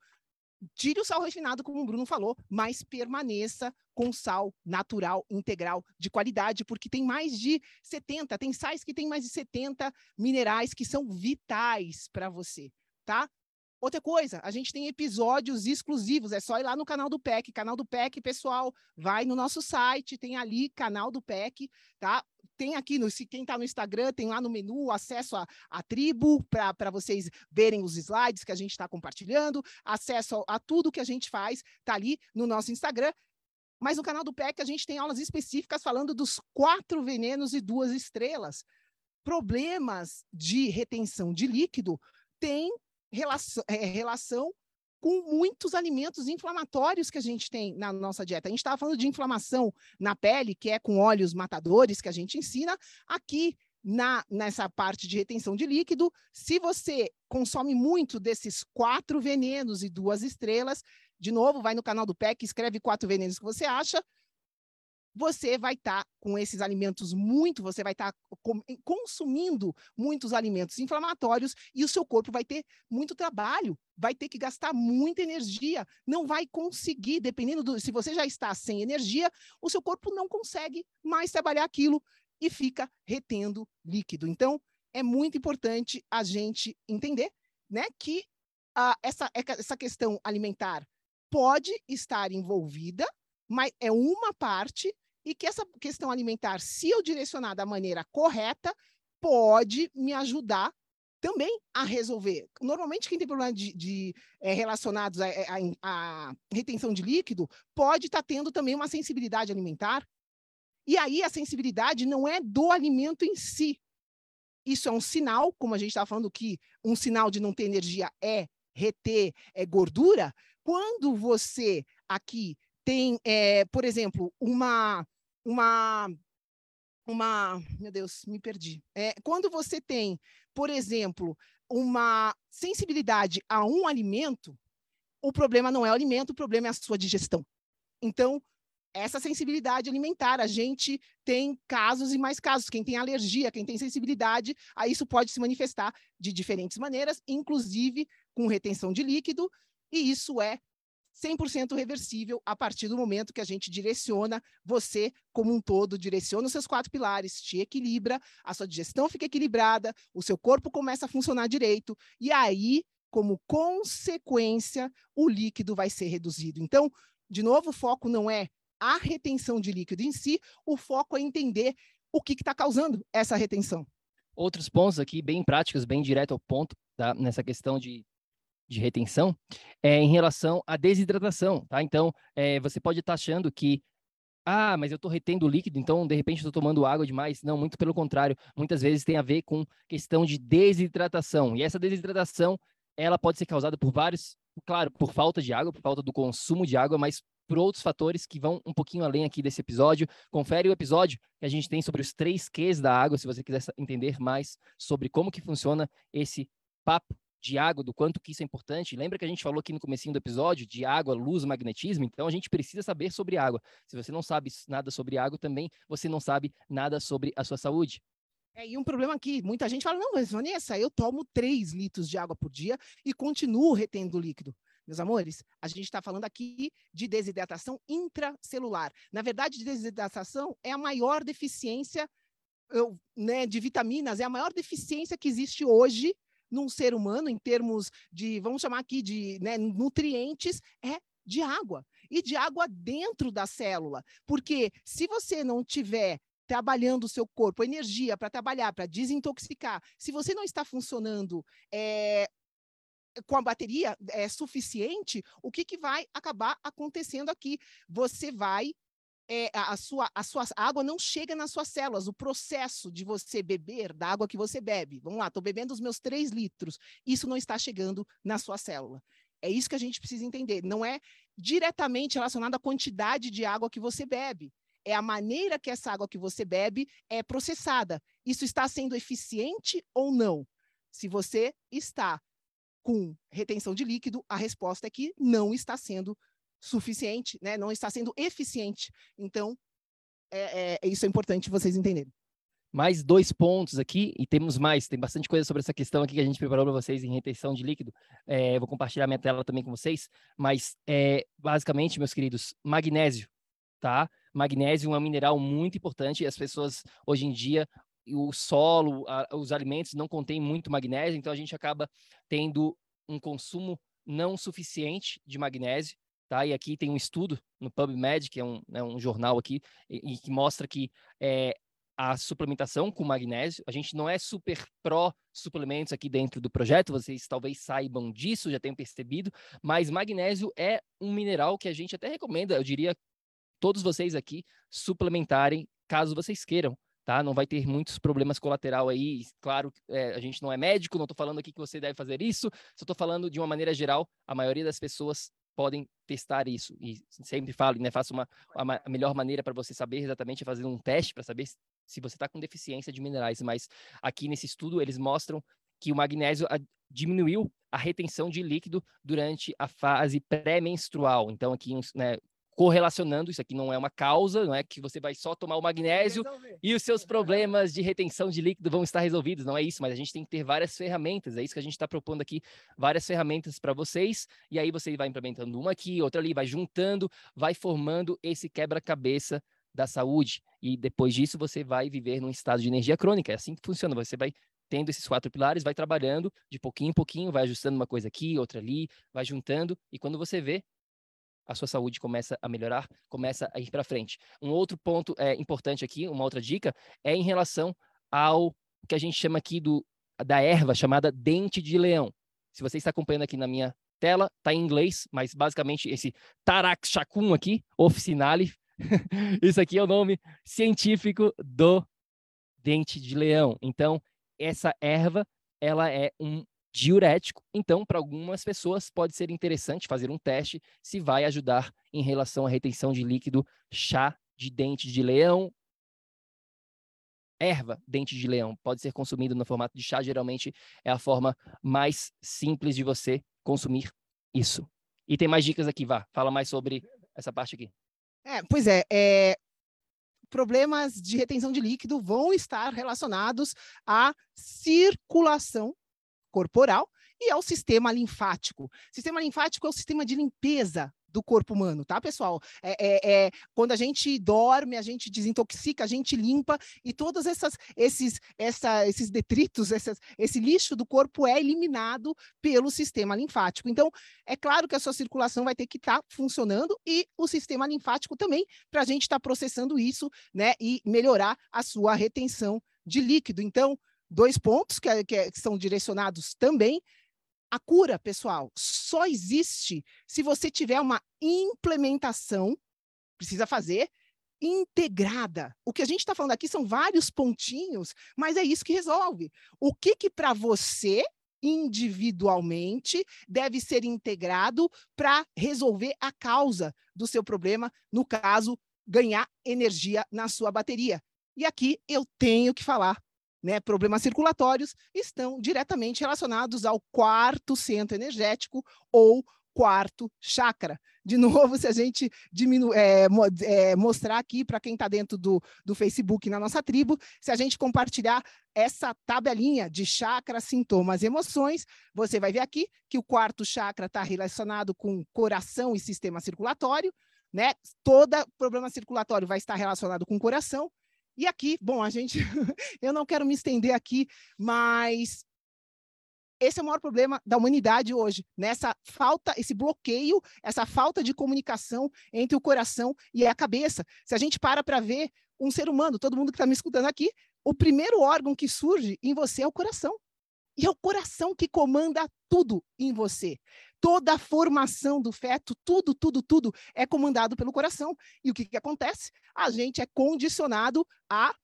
tire o sal refinado, como o Bruno falou, mas permaneça com sal natural, integral, de qualidade, porque tem mais de 70, tem sais que tem mais de 70 minerais que são vitais para você, tá? Outra coisa, a gente tem episódios exclusivos, é só ir lá no canal do PEC, canal do PEC, pessoal, vai no nosso site, tem ali canal do PEC, tá? Tem aqui, no, se quem está no Instagram, tem lá no menu acesso à tribo, para vocês verem os slides que a gente está compartilhando, acesso a, a tudo que a gente faz, tá ali no nosso Instagram. Mas no canal do PEC a gente tem aulas específicas falando dos quatro venenos e duas estrelas. Problemas de retenção de líquido têm relação, é, relação com muitos alimentos inflamatórios que a gente tem na nossa dieta. A gente estava falando de inflamação na pele, que é com óleos matadores que a gente ensina. Aqui, na, nessa parte de retenção de líquido, se você consome muito desses quatro venenos e duas estrelas, de novo, vai no canal do PEC, escreve quatro venenos que você acha, você vai estar tá com esses alimentos muito, você vai estar tá consumindo muitos alimentos inflamatórios e o seu corpo vai ter muito trabalho, vai ter que gastar muita energia, não vai conseguir, dependendo do, se você já está sem energia, o seu corpo não consegue mais trabalhar aquilo e fica retendo líquido. Então, é muito importante a gente entender, né, que ah, essa, essa questão alimentar pode estar envolvida, mas é uma parte e que essa questão alimentar, se eu direcionar da maneira correta, pode me ajudar também a resolver. Normalmente, quem tem problema de, de é, relacionados à retenção de líquido pode estar tá tendo também uma sensibilidade alimentar. E aí a sensibilidade não é do alimento em si. Isso é um sinal, como a gente estava falando que um sinal de não ter energia é reter é gordura. Quando você aqui tem, é, por exemplo, uma uma uma, meu Deus, me perdi. É, quando você tem, por exemplo, uma sensibilidade a um alimento, o problema não é o alimento, o problema é a sua digestão. Então, essa sensibilidade alimentar, a gente tem casos e mais casos. Quem tem alergia, quem tem sensibilidade, a isso pode se manifestar de diferentes maneiras, inclusive com retenção de líquido, e isso é 100% reversível a partir do momento que a gente direciona você como um todo, direciona os seus quatro pilares, te equilibra, a sua digestão fica equilibrada, o seu corpo começa a funcionar direito, e aí, como consequência, o líquido vai ser reduzido. Então, de novo, o foco não é a retenção de líquido em si, o foco é entender o que está causando essa retenção. Outros pontos aqui, bem práticos, bem direto ao ponto, tá? nessa questão de de retenção é em relação à desidratação, tá? Então, é, você pode estar achando que ah, mas eu estou retendo líquido, então de repente estou tomando água demais. Não, muito pelo contrário. Muitas vezes tem a ver com questão de desidratação. E essa desidratação, ela pode ser causada por vários, claro, por falta de água, por falta do consumo de água, mas por outros fatores que vão um pouquinho além aqui desse episódio. Confere o episódio que a gente tem sobre os três Qs da água, se você quiser entender mais sobre como que funciona esse papo de água, do quanto que isso é importante. Lembra que a gente falou aqui no comecinho do episódio de água, luz, magnetismo? Então a gente precisa saber sobre água. Se você não sabe nada sobre água, também você não sabe nada sobre a sua saúde. É, e um problema aqui, muita gente fala, não, mas Vanessa, eu tomo 3 litros de água por dia e continuo retendo líquido. Meus amores, a gente está falando aqui de desidratação intracelular. Na verdade, desidratação é a maior deficiência eu, né, de vitaminas, é a maior deficiência que existe hoje num ser humano, em termos de, vamos chamar aqui de né, nutrientes, é de água. E de água dentro da célula. Porque se você não tiver trabalhando o seu corpo, energia para trabalhar, para desintoxicar, se você não está funcionando é, com a bateria é, suficiente, o que, que vai acabar acontecendo aqui? Você vai é, a, sua, a sua água não chega nas suas células. O processo de você beber da água que você bebe, vamos lá, estou bebendo os meus 3 litros, isso não está chegando na sua célula. É isso que a gente precisa entender. Não é diretamente relacionado à quantidade de água que você bebe. É a maneira que essa água que você bebe é processada. Isso está sendo eficiente ou não? Se você está com retenção de líquido, a resposta é que não está sendo suficiente, né? não está sendo eficiente. Então, é, é, isso é importante vocês entenderem. mais dois pontos aqui, e temos mais, tem bastante coisa sobre essa questão aqui que a gente preparou para vocês em retenção de líquido. É, vou compartilhar minha tela também com vocês, mas é, basicamente, meus queridos, magnésio, tá? Magnésio é um mineral muito importante, as pessoas hoje em dia, o solo, a, os alimentos não contêm muito magnésio, então a gente acaba tendo um consumo não suficiente de magnésio, tá? E aqui tem um estudo no PubMed, que é um, né, um jornal aqui, e, e, que mostra que é, a suplementação com magnésio. A gente não é super pró suplementos aqui dentro do projeto, vocês talvez saibam disso, já tenham percebido, mas magnésio é um mineral que a gente até recomenda, eu diria, todos vocês aqui suplementarem, caso vocês queiram. Tá? Não vai ter muitos problemas colateral aí. Claro, é, a gente não é médico, não estou falando aqui que você deve fazer isso, só estou falando de uma maneira geral. A maioria das pessoas podem testar isso. E sempre falo, né, faça uma, a melhor maneira para você saber exatamente é fazer um teste para saber se você está com deficiência de minerais, mas aqui nesse estudo eles mostram que o magnésio diminuiu a retenção de líquido durante a fase pré-menstrual. Então, aqui, né, correlacionando, isso aqui não é uma causa, não é que você vai só tomar o magnésio e os seus problemas de retenção de líquido vão estar resolvidos, não é isso, mas a gente tem que ter várias ferramentas, é isso que a gente está propondo aqui, várias ferramentas para vocês, e aí você vai implementando uma aqui, outra ali, vai juntando, vai formando esse quebra-cabeça da saúde. E depois disso você vai viver num estado de energia crônica. É assim que funciona. Você vai tendo esses quatro pilares, vai trabalhando de pouquinho em pouquinho, vai ajustando uma coisa aqui, outra ali, vai juntando. E quando você vê, a sua saúde começa a melhorar, começa a ir para frente. Um outro ponto é, importante aqui, uma outra dica, é em relação ao que a gente chama aqui do, da erva chamada dente de leão. Se você está acompanhando aqui na minha tela, está em inglês, mas basicamente esse Tarak Shakun aqui, officinale, Isso aqui é o nome científico do dente de leão. Então, essa erva, ela é um diurético. Então, para algumas pessoas pode ser interessante fazer um teste se vai ajudar em relação à retenção de líquido chá de dente de leão. Erva, dente de leão, pode ser consumido no formato de chá, geralmente é a forma mais simples de você consumir isso. E tem mais dicas aqui, vá, fala mais sobre essa parte aqui. É, pois é, é, problemas de retenção de líquido vão estar relacionados à circulação corporal e ao sistema linfático. Sistema linfático é o sistema de limpeza do corpo humano, tá, pessoal? É, é, é, quando a gente dorme, a gente desintoxica, a gente limpa e todos essas, esses, essa, esses detritos, essas, esse lixo do corpo é eliminado pelo sistema linfático. Então, é claro que a sua circulação vai ter que estar tá funcionando e o sistema linfático também, para a gente estar tá processando isso, né, e melhorar a sua retenção de líquido. Então, dois pontos que, é, que, é, que são direcionados também a cura, pessoal, só existe se você tiver uma implementação, precisa fazer, integrada. O que a gente está falando aqui são vários pontinhos, mas é isso que resolve. O que que para você individualmente deve ser integrado para resolver a causa do seu problema, no caso, ganhar energia na sua bateria. E aqui eu tenho que falar né, problemas circulatórios estão diretamente relacionados ao quarto centro energético ou quarto chakra. De novo, se a gente diminu é, é, mostrar aqui para quem está dentro do, do Facebook na nossa tribo, se a gente compartilhar essa tabelinha de chakras, sintomas e emoções, você vai ver aqui que o quarto chakra está relacionado com coração e sistema circulatório, né? Todo problema circulatório vai estar relacionado com coração, e aqui, bom, a gente, eu não quero me estender aqui, mas esse é o maior problema da humanidade hoje, nessa falta, esse bloqueio, essa falta de comunicação entre o coração e a cabeça. Se a gente para para ver um ser humano, todo mundo que está me escutando aqui, o primeiro órgão que surge em você é o coração. E é o coração que comanda tudo em você. Toda a formação do feto, tudo, tudo, tudo é comandado pelo coração. E o que, que acontece? A gente é condicionado a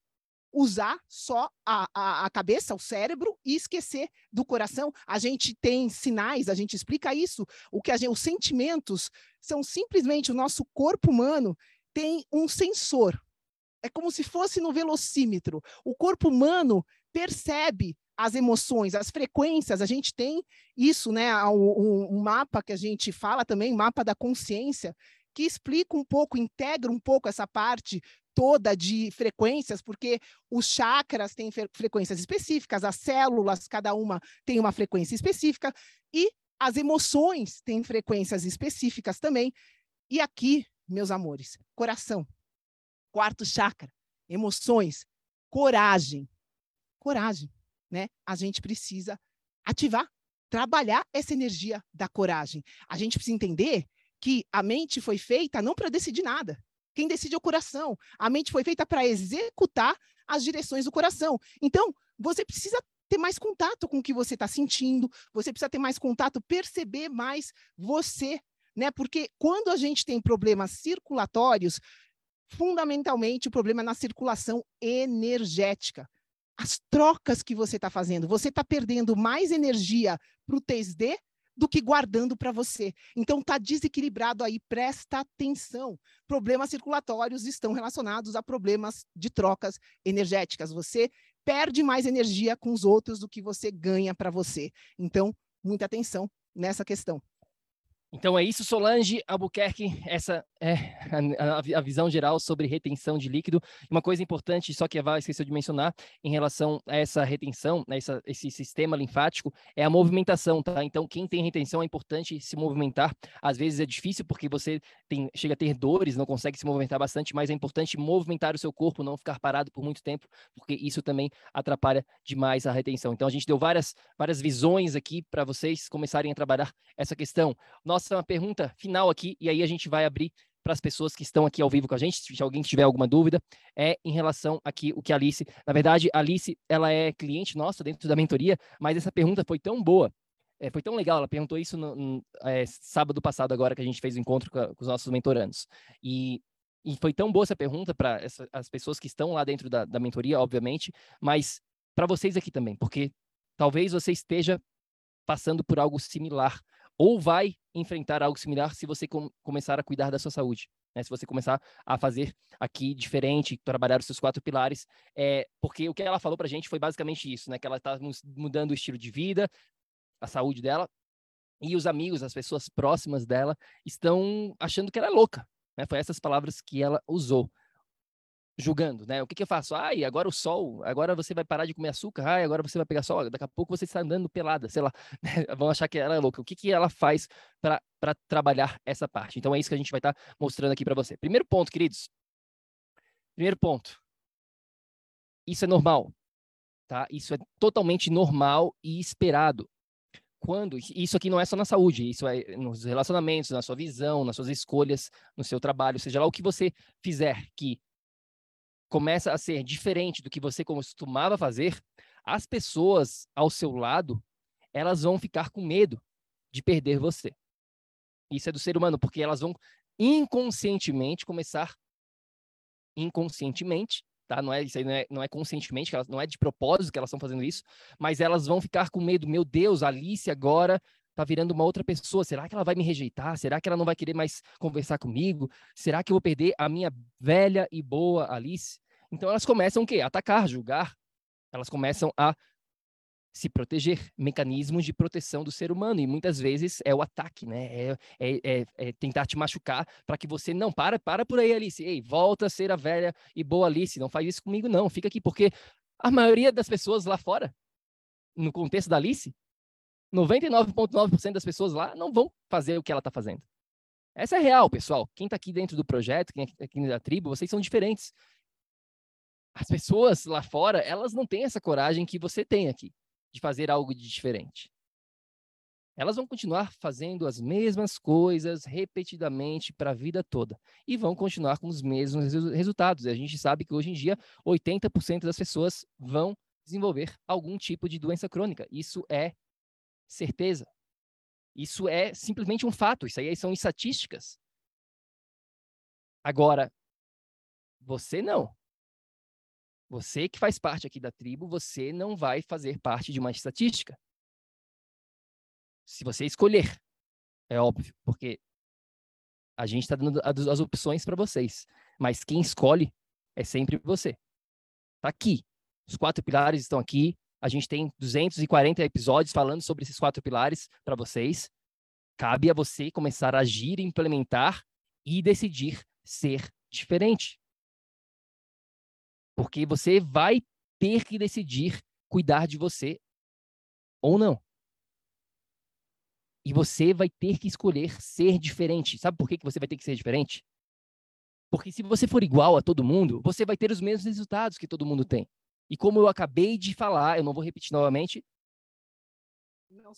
usar só a, a, a, cabeça, o cérebro e esquecer do coração. A gente tem sinais, a gente explica isso. O que gente, os sentimentos são simplesmente o nosso corpo humano tem um sensor. É como se fosse no velocímetro. O corpo humano percebe as emoções, as frequências, a gente tem isso, né? Um, mapa que a gente fala também, mapa da consciência, que explica um pouco, integra um pouco essa parte toda de frequências, porque os chakras têm frequências específicas, as células, cada uma tem uma frequência específica, e as emoções têm frequências específicas também. E aqui, meus amores, coração, quarto chakra, emoções, coragem. Coragem, né? A gente precisa ativar, trabalhar essa energia da coragem. A gente precisa entender que a mente foi feita não para decidir nada. Quem decide é o coração. A mente foi feita para executar as direções do coração. Então, você precisa ter mais contato com o que você está sentindo, você precisa ter mais contato, perceber mais você, né? Porque quando a gente tem problemas circulatórios, fundamentalmente o problema é na circulação energética. As trocas que você está fazendo, você está perdendo mais energia para o 3D do que guardando para você. Então está desequilibrado aí, presta atenção. Problemas circulatórios estão relacionados a problemas de trocas energéticas. Você perde mais energia com os outros do que você ganha para você. Então, muita atenção nessa questão. Então é isso, Solange Albuquerque. Essa é a, a, visão geral sobre retenção de líquido. Uma coisa importante, só que a Val esqueceu de mencionar, em relação a essa retenção, né, essa, esse sistema linfático, é a movimentação, tá? Então, quem tem retenção é importante se movimentar. Às vezes é difícil porque você tem, chega a ter dores, não consegue se movimentar bastante, mas é importante movimentar o seu corpo, não ficar parado por muito tempo, porque isso também atrapalha demais a retenção. Então, a gente deu várias, várias visões aqui para vocês começarem a trabalhar essa questão. Nossa nossa pergunta final aqui, e aí a gente vai abrir para as pessoas que estão aqui ao vivo com a gente, se alguém tiver alguma dúvida, é em relação aqui o que a Alice, na verdade, a Alice, ela é cliente nossa dentro da mentoria, mas essa pergunta foi tão boa, é, foi tão legal, ela perguntou isso no, no é, sábado passado agora que a gente fez o encontro com, a, com os nossos mentorandos, e, e foi tão boa essa pergunta para as pessoas que estão lá dentro da, da mentoria, obviamente, mas para vocês aqui também, porque talvez você esteja passando por algo similar ou vai enfrentar algo similar se você com, começar a cuidar da sua saúde. Né? Se você começar a fazer aqui diferente, trabalhar os seus quatro pilares, é, porque o que ela falou para a gente foi basicamente isso, né? Que ela está mudando o estilo de vida, a saúde dela, e os amigos, as pessoas próximas dela, estão achando que ela é louca. Né? Foi essas palavras que ela usou julgando, né? O que, que eu faço? Ai, agora o sol, agora você vai parar de comer açúcar, ai, agora você vai pegar sol, daqui a pouco você está andando pelada, sei lá, né? vão achar que ela é louca. O que, que ela faz para trabalhar essa parte? Então é isso que a gente vai estar tá mostrando aqui para você. Primeiro ponto, queridos. Primeiro ponto. Isso é normal, tá? Isso é totalmente normal e esperado. Quando isso aqui não é só na saúde, isso é nos relacionamentos, na sua visão, nas suas escolhas, no seu trabalho, seja lá o que você fizer que começa a ser diferente do que você costumava fazer, as pessoas ao seu lado, elas vão ficar com medo de perder você. Isso é do ser humano, porque elas vão inconscientemente começar inconscientemente, tá? Não é isso aí não é, não é conscientemente, elas, não é de propósito que elas estão fazendo isso, mas elas vão ficar com medo. Meu Deus, Alice agora tá virando uma outra pessoa. Será que ela vai me rejeitar? Será que ela não vai querer mais conversar comigo? Será que eu vou perder a minha velha e boa Alice? Então elas começam o quê? Atacar, julgar. Elas começam a se proteger, mecanismos de proteção do ser humano, e muitas vezes é o ataque, né? É, é, é, é tentar te machucar para que você não para, para por aí, Alice. Ei, volta a ser a velha e boa Alice. Não faz isso comigo, não. Fica aqui, porque a maioria das pessoas lá fora, no contexto da Alice, 99,9% das pessoas lá não vão fazer o que ela está fazendo. Essa é real, pessoal. Quem está aqui dentro do projeto, quem é aqui da tribo, vocês são diferentes. As pessoas lá fora, elas não têm essa coragem que você tem aqui, de fazer algo de diferente. Elas vão continuar fazendo as mesmas coisas repetidamente para a vida toda e vão continuar com os mesmos resultados. E a gente sabe que hoje em dia 80% das pessoas vão desenvolver algum tipo de doença crônica. Isso é certeza. Isso é simplesmente um fato. Isso aí são estatísticas. Agora, você não. Você que faz parte aqui da tribo, você não vai fazer parte de uma estatística. Se você escolher, é óbvio, porque a gente está dando as opções para vocês, mas quem escolhe é sempre você. Está aqui. Os quatro pilares estão aqui. A gente tem 240 episódios falando sobre esses quatro pilares para vocês. Cabe a você começar a agir, implementar e decidir ser diferente. Porque você vai ter que decidir cuidar de você ou não. E você vai ter que escolher ser diferente. Sabe por que, que você vai ter que ser diferente? Porque se você for igual a todo mundo, você vai ter os mesmos resultados que todo mundo tem. E como eu acabei de falar, eu não vou repetir novamente,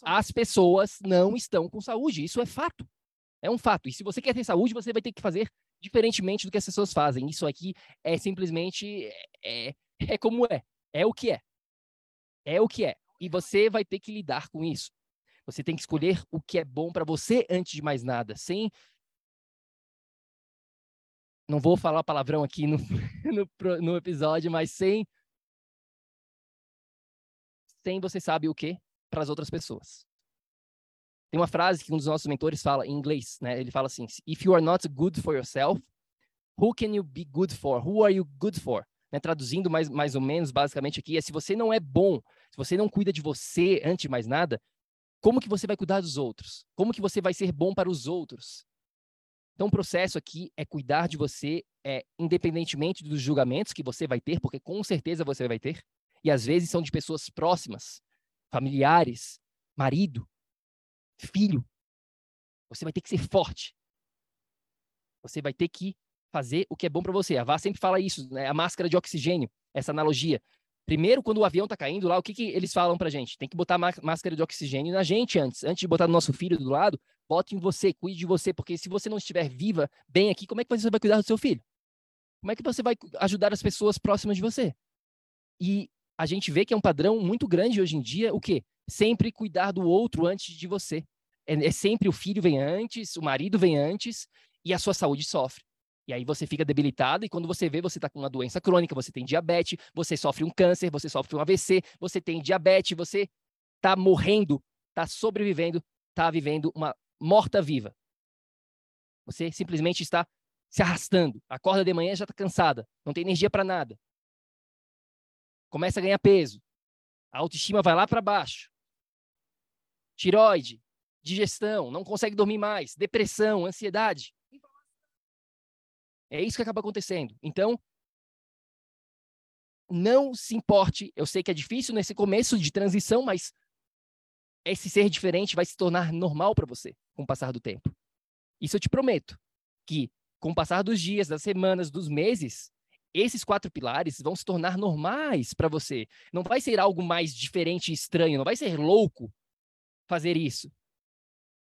as pessoas não estão com saúde. Isso é fato. É um fato. E se você quer ter saúde, você vai ter que fazer diferentemente do que as pessoas fazem. Isso aqui é simplesmente é, é, é como é. É o que é. É o que é. E você vai ter que lidar com isso. Você tem que escolher o que é bom para você antes de mais nada, sem não vou falar palavrão aqui no, no, no, episódio, mas sem sem você sabe o que para as outras pessoas. Tem uma frase que um dos nossos mentores fala em inglês, né? Ele fala assim: If you are not good for yourself, who can you be good for? Who are you good for? Né? Traduzindo mais, mais ou menos, basicamente aqui, é se você não é bom, se você não cuida de você antes de mais nada, como que você vai cuidar dos outros? Como que você vai ser bom para os outros? Então, o processo aqui é cuidar de você, é, independentemente dos julgamentos que você vai ter, porque com certeza você vai ter, e às vezes são de pessoas próximas, familiares, marido, filho. Você vai ter que ser forte. Você vai ter que fazer o que é bom para você. A Vá sempre fala isso, né? a máscara de oxigênio, essa analogia. Primeiro, quando o avião está caindo lá, o que, que eles falam para gente? Tem que botar máscara de oxigênio na gente antes. Antes de botar no nosso filho do lado, bote em você, cuide de você, porque se você não estiver viva, bem aqui, como é que você vai cuidar do seu filho? Como é que você vai ajudar as pessoas próximas de você? E a gente vê que é um padrão muito grande hoje em dia, o quê? Sempre cuidar do outro antes de você. É, é sempre o filho vem antes, o marido vem antes, e a sua saúde sofre. E aí você fica debilitado, e quando você vê, você está com uma doença crônica, você tem diabetes, você sofre um câncer, você sofre um AVC, você tem diabetes, você está morrendo, está sobrevivendo, está vivendo uma morta-viva. Você simplesmente está se arrastando. Acorda de manhã já está cansada, não tem energia para nada. Começa a ganhar peso. A autoestima vai lá para baixo. Tiroide, digestão, não consegue dormir mais, depressão, ansiedade. É isso que acaba acontecendo. Então, não se importe. Eu sei que é difícil nesse começo de transição, mas esse ser diferente vai se tornar normal para você com o passar do tempo. Isso eu te prometo, que com o passar dos dias, das semanas, dos meses, esses quatro pilares vão se tornar normais para você. Não vai ser algo mais diferente e estranho, não vai ser louco fazer isso.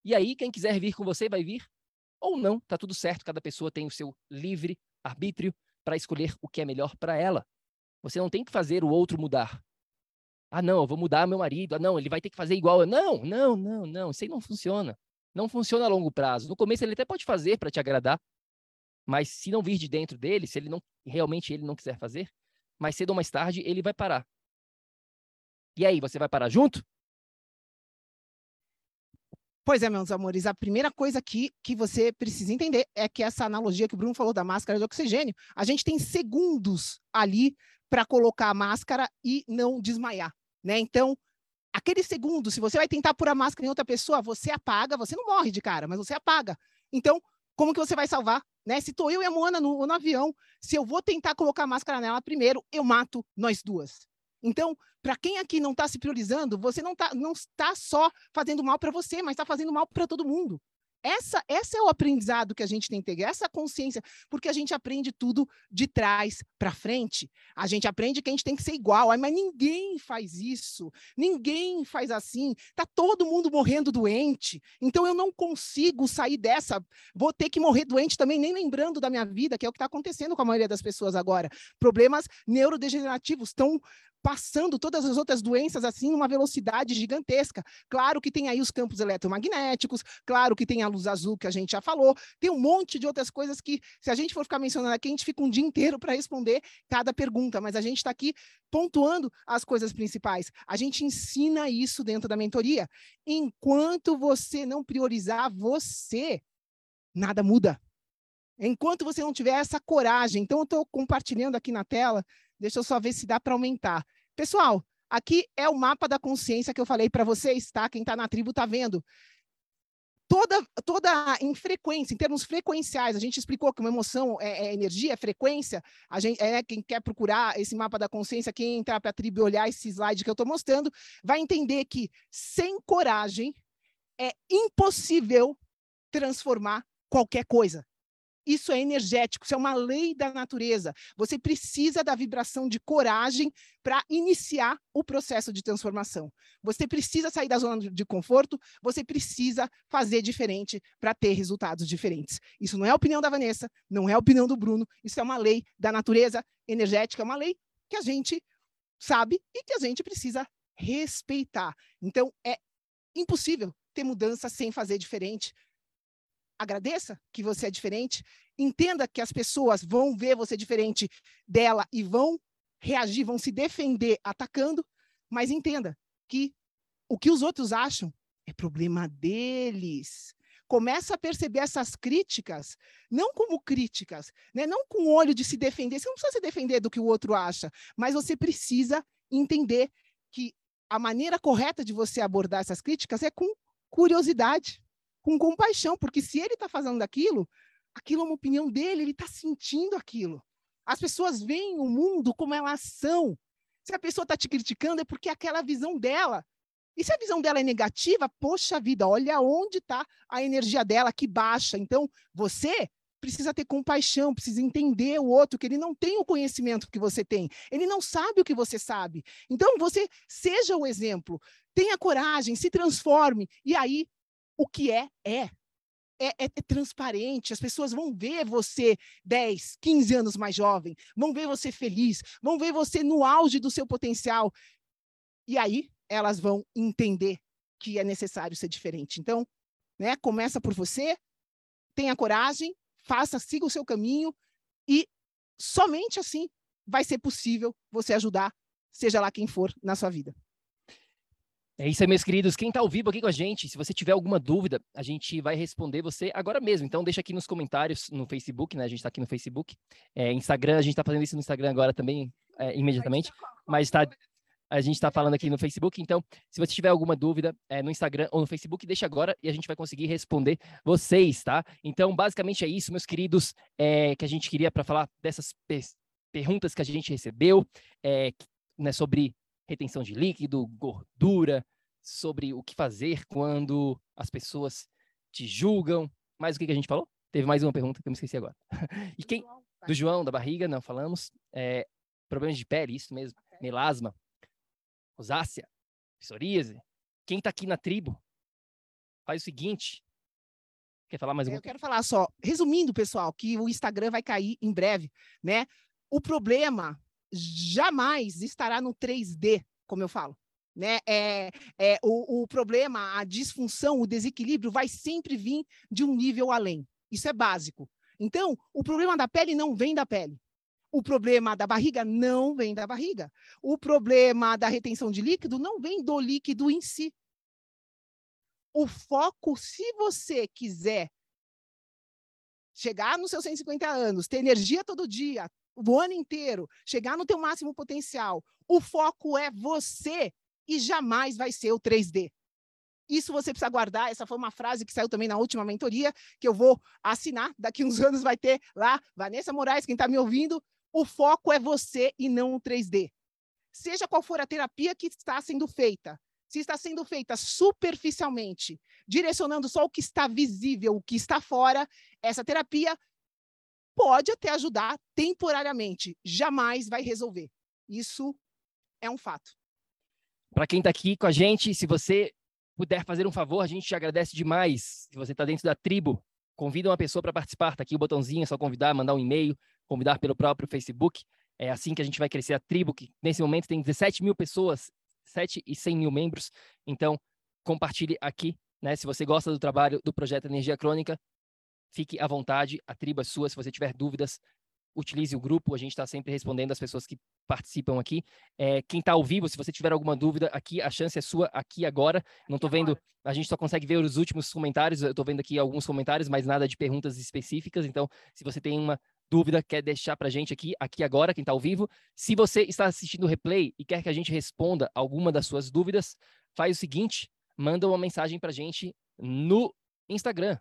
E aí, quem quiser vir com você, vai vir ou não, tá tudo certo, cada pessoa tem o seu livre arbítrio para escolher o que é melhor para ela. Você não tem que fazer o outro mudar. Ah, não, eu vou mudar meu marido. Ah, não, ele vai ter que fazer igual. Não, não, não, não, isso aí não funciona. Não funciona a longo prazo. No começo ele até pode fazer para te agradar, mas se não vir de dentro dele, se ele não realmente ele não quiser fazer, mais cedo ou mais tarde ele vai parar. E aí, você vai parar junto? Pois é, meus amores, a primeira coisa aqui que você precisa entender é que essa analogia que o Bruno falou da máscara de oxigênio, a gente tem segundos ali para colocar a máscara e não desmaiar, né? Então, aquele segundo, se você vai tentar pôr a máscara em outra pessoa, você apaga, você não morre de cara, mas você apaga. Então, como que você vai salvar? Né? Se tô eu e a Moana no, no avião, se eu vou tentar colocar máscara nela primeiro, eu mato nós duas. Então, para quem aqui não está se priorizando, você não, tá, não está só fazendo mal para você, mas está fazendo mal para todo mundo. Essa, essa é o aprendizado que a gente tem que ter, essa consciência, porque a gente aprende tudo de trás para frente. A gente aprende que a gente tem que ser igual, mas ninguém faz isso, ninguém faz assim. Tá todo mundo morrendo doente. Então eu não consigo sair dessa. Vou ter que morrer doente também, nem lembrando da minha vida, que é o que está acontecendo com a maioria das pessoas agora. Problemas neurodegenerativos estão passando todas as outras doenças assim numa velocidade gigantesca. Claro que tem aí os campos eletromagnéticos, claro que tem a luz azul que a gente já falou, tem um monte de outras coisas que, se a gente for ficar mencionando aqui, a gente fica um dia inteiro para responder cada pergunta, mas a gente está aqui pontuando as coisas principais. A gente ensina isso dentro da mentoria. Enquanto você não priorizar você, nada muda. Enquanto você não tiver essa coragem, então eu estou compartilhando aqui na tela Deixa eu só ver se dá para aumentar. Pessoal, aqui é o mapa da consciência que eu falei para vocês, tá? Quem está na tribo está vendo. toda, toda em frequência, em termos frequenciais, a gente explicou que uma emoção é, é energia, é frequência. A gente, é, quem quer procurar esse mapa da consciência, quem entrar para a tribo e olhar esse slide que eu estou mostrando, vai entender que sem coragem é impossível transformar qualquer coisa. Isso é energético, isso é uma lei da natureza. Você precisa da vibração de coragem para iniciar o processo de transformação. Você precisa sair da zona de conforto, você precisa fazer diferente para ter resultados diferentes. Isso não é a opinião da Vanessa, não é a opinião do Bruno, isso é uma lei da natureza energética, é uma lei que a gente sabe e que a gente precisa respeitar. Então, é impossível ter mudança sem fazer diferente, agradeça que você é diferente, entenda que as pessoas vão ver você diferente dela e vão reagir, vão se defender atacando, mas entenda que o que os outros acham é problema deles. Começa a perceber essas críticas, não como críticas, né? não com o olho de se defender. Você não precisa se defender do que o outro acha, mas você precisa entender que a maneira correta de você abordar essas críticas é com curiosidade com compaixão, porque se ele está fazendo aquilo, aquilo é uma opinião dele, ele está sentindo aquilo. As pessoas veem o mundo como elas são. Se a pessoa está te criticando, é porque é aquela visão dela. E se a visão dela é negativa, poxa vida, olha onde está a energia dela que baixa. Então, você precisa ter compaixão, precisa entender o outro, que ele não tem o conhecimento que você tem, ele não sabe o que você sabe. Então, você seja o exemplo, tenha coragem, se transforme, e aí o que é, é. É, é, é, transparente, as pessoas vão ver você 10, 15 anos mais jovem, vão ver você feliz, vão ver você no auge do seu potencial. E aí elas vão entender que é necessário ser diferente. Então, né, começa por você, tenha coragem, faça, siga o seu caminho e somente assim vai ser possível você ajudar, seja lá quem for na sua vida. É isso aí, meus queridos. Quem está ao vivo aqui com a gente, se você tiver alguma dúvida, a gente vai responder você agora mesmo. Então, deixa aqui nos comentários no Facebook, né? A gente está aqui no Facebook. É, Instagram, a gente está fazendo isso no Instagram agora também, é, imediatamente. Mas tá, a gente está falando aqui no Facebook. Então, se você tiver alguma dúvida é, no Instagram ou no Facebook, deixa agora e a gente vai conseguir responder vocês, tá? Então, basicamente é isso, meus queridos, é, que a gente queria para falar dessas perguntas que a gente recebeu, é, né, sobre retenção de líquido, gordura, sobre o que fazer quando as pessoas te julgam. Mais o que, que a gente falou? Teve mais uma pergunta que eu me esqueci agora. e quem? Do João, da barriga, não falamos. É, problemas de pele, isso mesmo. Melasma, rosácea, psoríase. Quem está aqui na tribo, faz o seguinte. Quer falar mais alguma Eu quero falar só, resumindo, pessoal, que o Instagram vai cair em breve, né? O problema jamais estará no 3D, como eu falo. Né? É, é, o, o problema, a disfunção, o desequilíbrio vai sempre vir de um nível além. Isso é básico. Então, o problema da pele não vem da pele. O problema da barriga não vem da barriga. O problema da retenção de líquido não vem do líquido em si. O foco, se você quiser chegar nos seus 150 anos, ter energia todo dia, o ano inteiro, chegar no teu máximo potencial, o foco é você e jamais vai ser o 3D. Isso você precisa guardar. Essa foi uma frase que saiu também na última mentoria, que eu vou assinar. Daqui uns anos vai ter lá, Vanessa Moraes, quem está me ouvindo. O foco é você e não o 3D. Seja qual for a terapia que está sendo feita, se está sendo feita superficialmente, direcionando só o que está visível, o que está fora, essa terapia pode até ajudar temporariamente, jamais vai resolver. Isso é um fato. Para quem está aqui com a gente, se você puder fazer um favor, a gente te agradece demais. Se você está dentro da tribo, convida uma pessoa para participar. Está aqui o botãozinho, é só convidar, mandar um e-mail, convidar pelo próprio Facebook. É assim que a gente vai crescer a tribo, que nesse momento tem 17 mil pessoas, 7 e 100 mil membros. Então, compartilhe aqui. Né? Se você gosta do trabalho do Projeto Energia Crônica, fique à vontade, a tribo é sua. Se você tiver dúvidas, utilize o grupo, a gente está sempre respondendo as pessoas que participam aqui. É, quem está ao vivo, se você tiver alguma dúvida aqui, a chance é sua aqui agora. Não estou vendo, a gente só consegue ver os últimos comentários, eu estou vendo aqui alguns comentários, mas nada de perguntas específicas. Então, se você tem uma dúvida, quer deixar para a gente aqui, aqui agora, quem está ao vivo. Se você está assistindo o replay e quer que a gente responda alguma das suas dúvidas, faz o seguinte, manda uma mensagem para a gente no Instagram.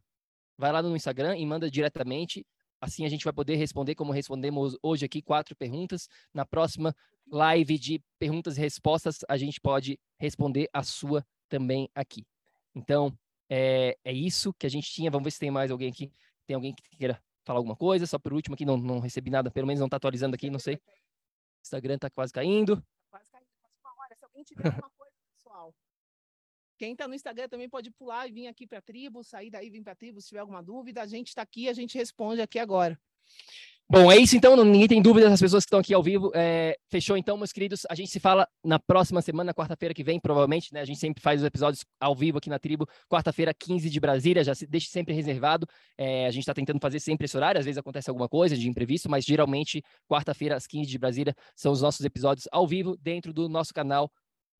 Vai lá no Instagram e manda diretamente. Assim a gente vai poder responder como respondemos hoje aqui quatro perguntas. Na próxima live de perguntas e respostas, a gente pode responder a sua também aqui. Então, é, é isso que a gente tinha. Vamos ver se tem mais alguém aqui. Tem alguém que queira falar alguma coisa? Só por último aqui, não, não recebi nada, pelo menos não está atualizando aqui, não sei. Instagram está quase caindo. Tá quase caindo. Olha, se alguém tiver pessoal. Quem está no Instagram também pode pular e vir aqui para a tribo, sair daí e vir para a tribo. Se tiver alguma dúvida, a gente está aqui, a gente responde aqui agora. Bom, é isso então, ninguém tem dúvida, as pessoas que estão aqui ao vivo. É, fechou então, meus queridos. A gente se fala na próxima semana, quarta-feira que vem, provavelmente, né? A gente sempre faz os episódios ao vivo aqui na tribo, quarta-feira, 15 de Brasília, já se deixe sempre reservado. É, a gente está tentando fazer sempre esse horário, às vezes acontece alguma coisa de imprevisto, mas geralmente, quarta-feira, às 15 de Brasília, são os nossos episódios ao vivo dentro do nosso canal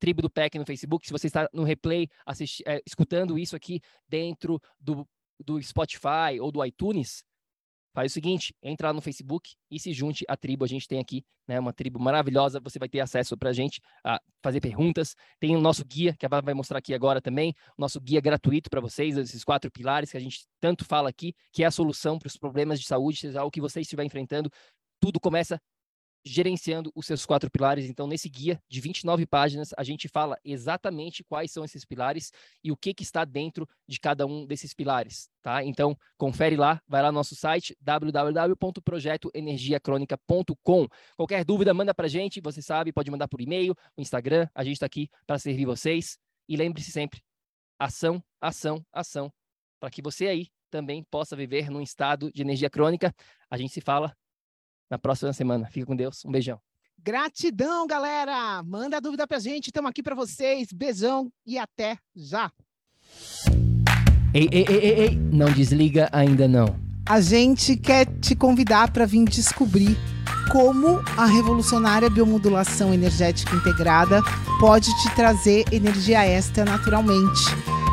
Tribo do PEC no Facebook. Se você está no replay, assisti, é, escutando isso aqui dentro do, do Spotify ou do iTunes, faz o seguinte, entra lá no Facebook e se junte à tribo. A gente tem aqui né, uma tribo maravilhosa, você vai ter acesso para a gente a fazer perguntas. Tem o nosso guia, que a Bárbara vai mostrar aqui agora também, nosso guia gratuito para vocês, esses quatro pilares que a gente tanto fala aqui, que é a solução para os problemas de saúde, seja o que você estiver enfrentando. Tudo começa gerenciando os seus quatro pilares. Então, nesse guia de 29 páginas, a gente fala exatamente quais são esses pilares e o que, que está dentro de cada um desses pilares, tá? Então, confere lá, vai lá no nosso site www.projetoenergiacronica.com. Qualquer dúvida, manda para a gente, você sabe, pode mandar por e-mail, Instagram, a gente está aqui para servir vocês. E lembre-se sempre, ação, ação, ação, para que você aí também possa viver num estado de energia crônica. A gente se fala na próxima semana. Fica com Deus. Um beijão. Gratidão, galera. Manda dúvida pra gente. Estamos aqui para vocês. Beijão e até já. Ei, ei, ei, ei, ei, não desliga ainda não. A gente quer te convidar para vir descobrir como a revolucionária biomodulação energética integrada pode te trazer energia extra naturalmente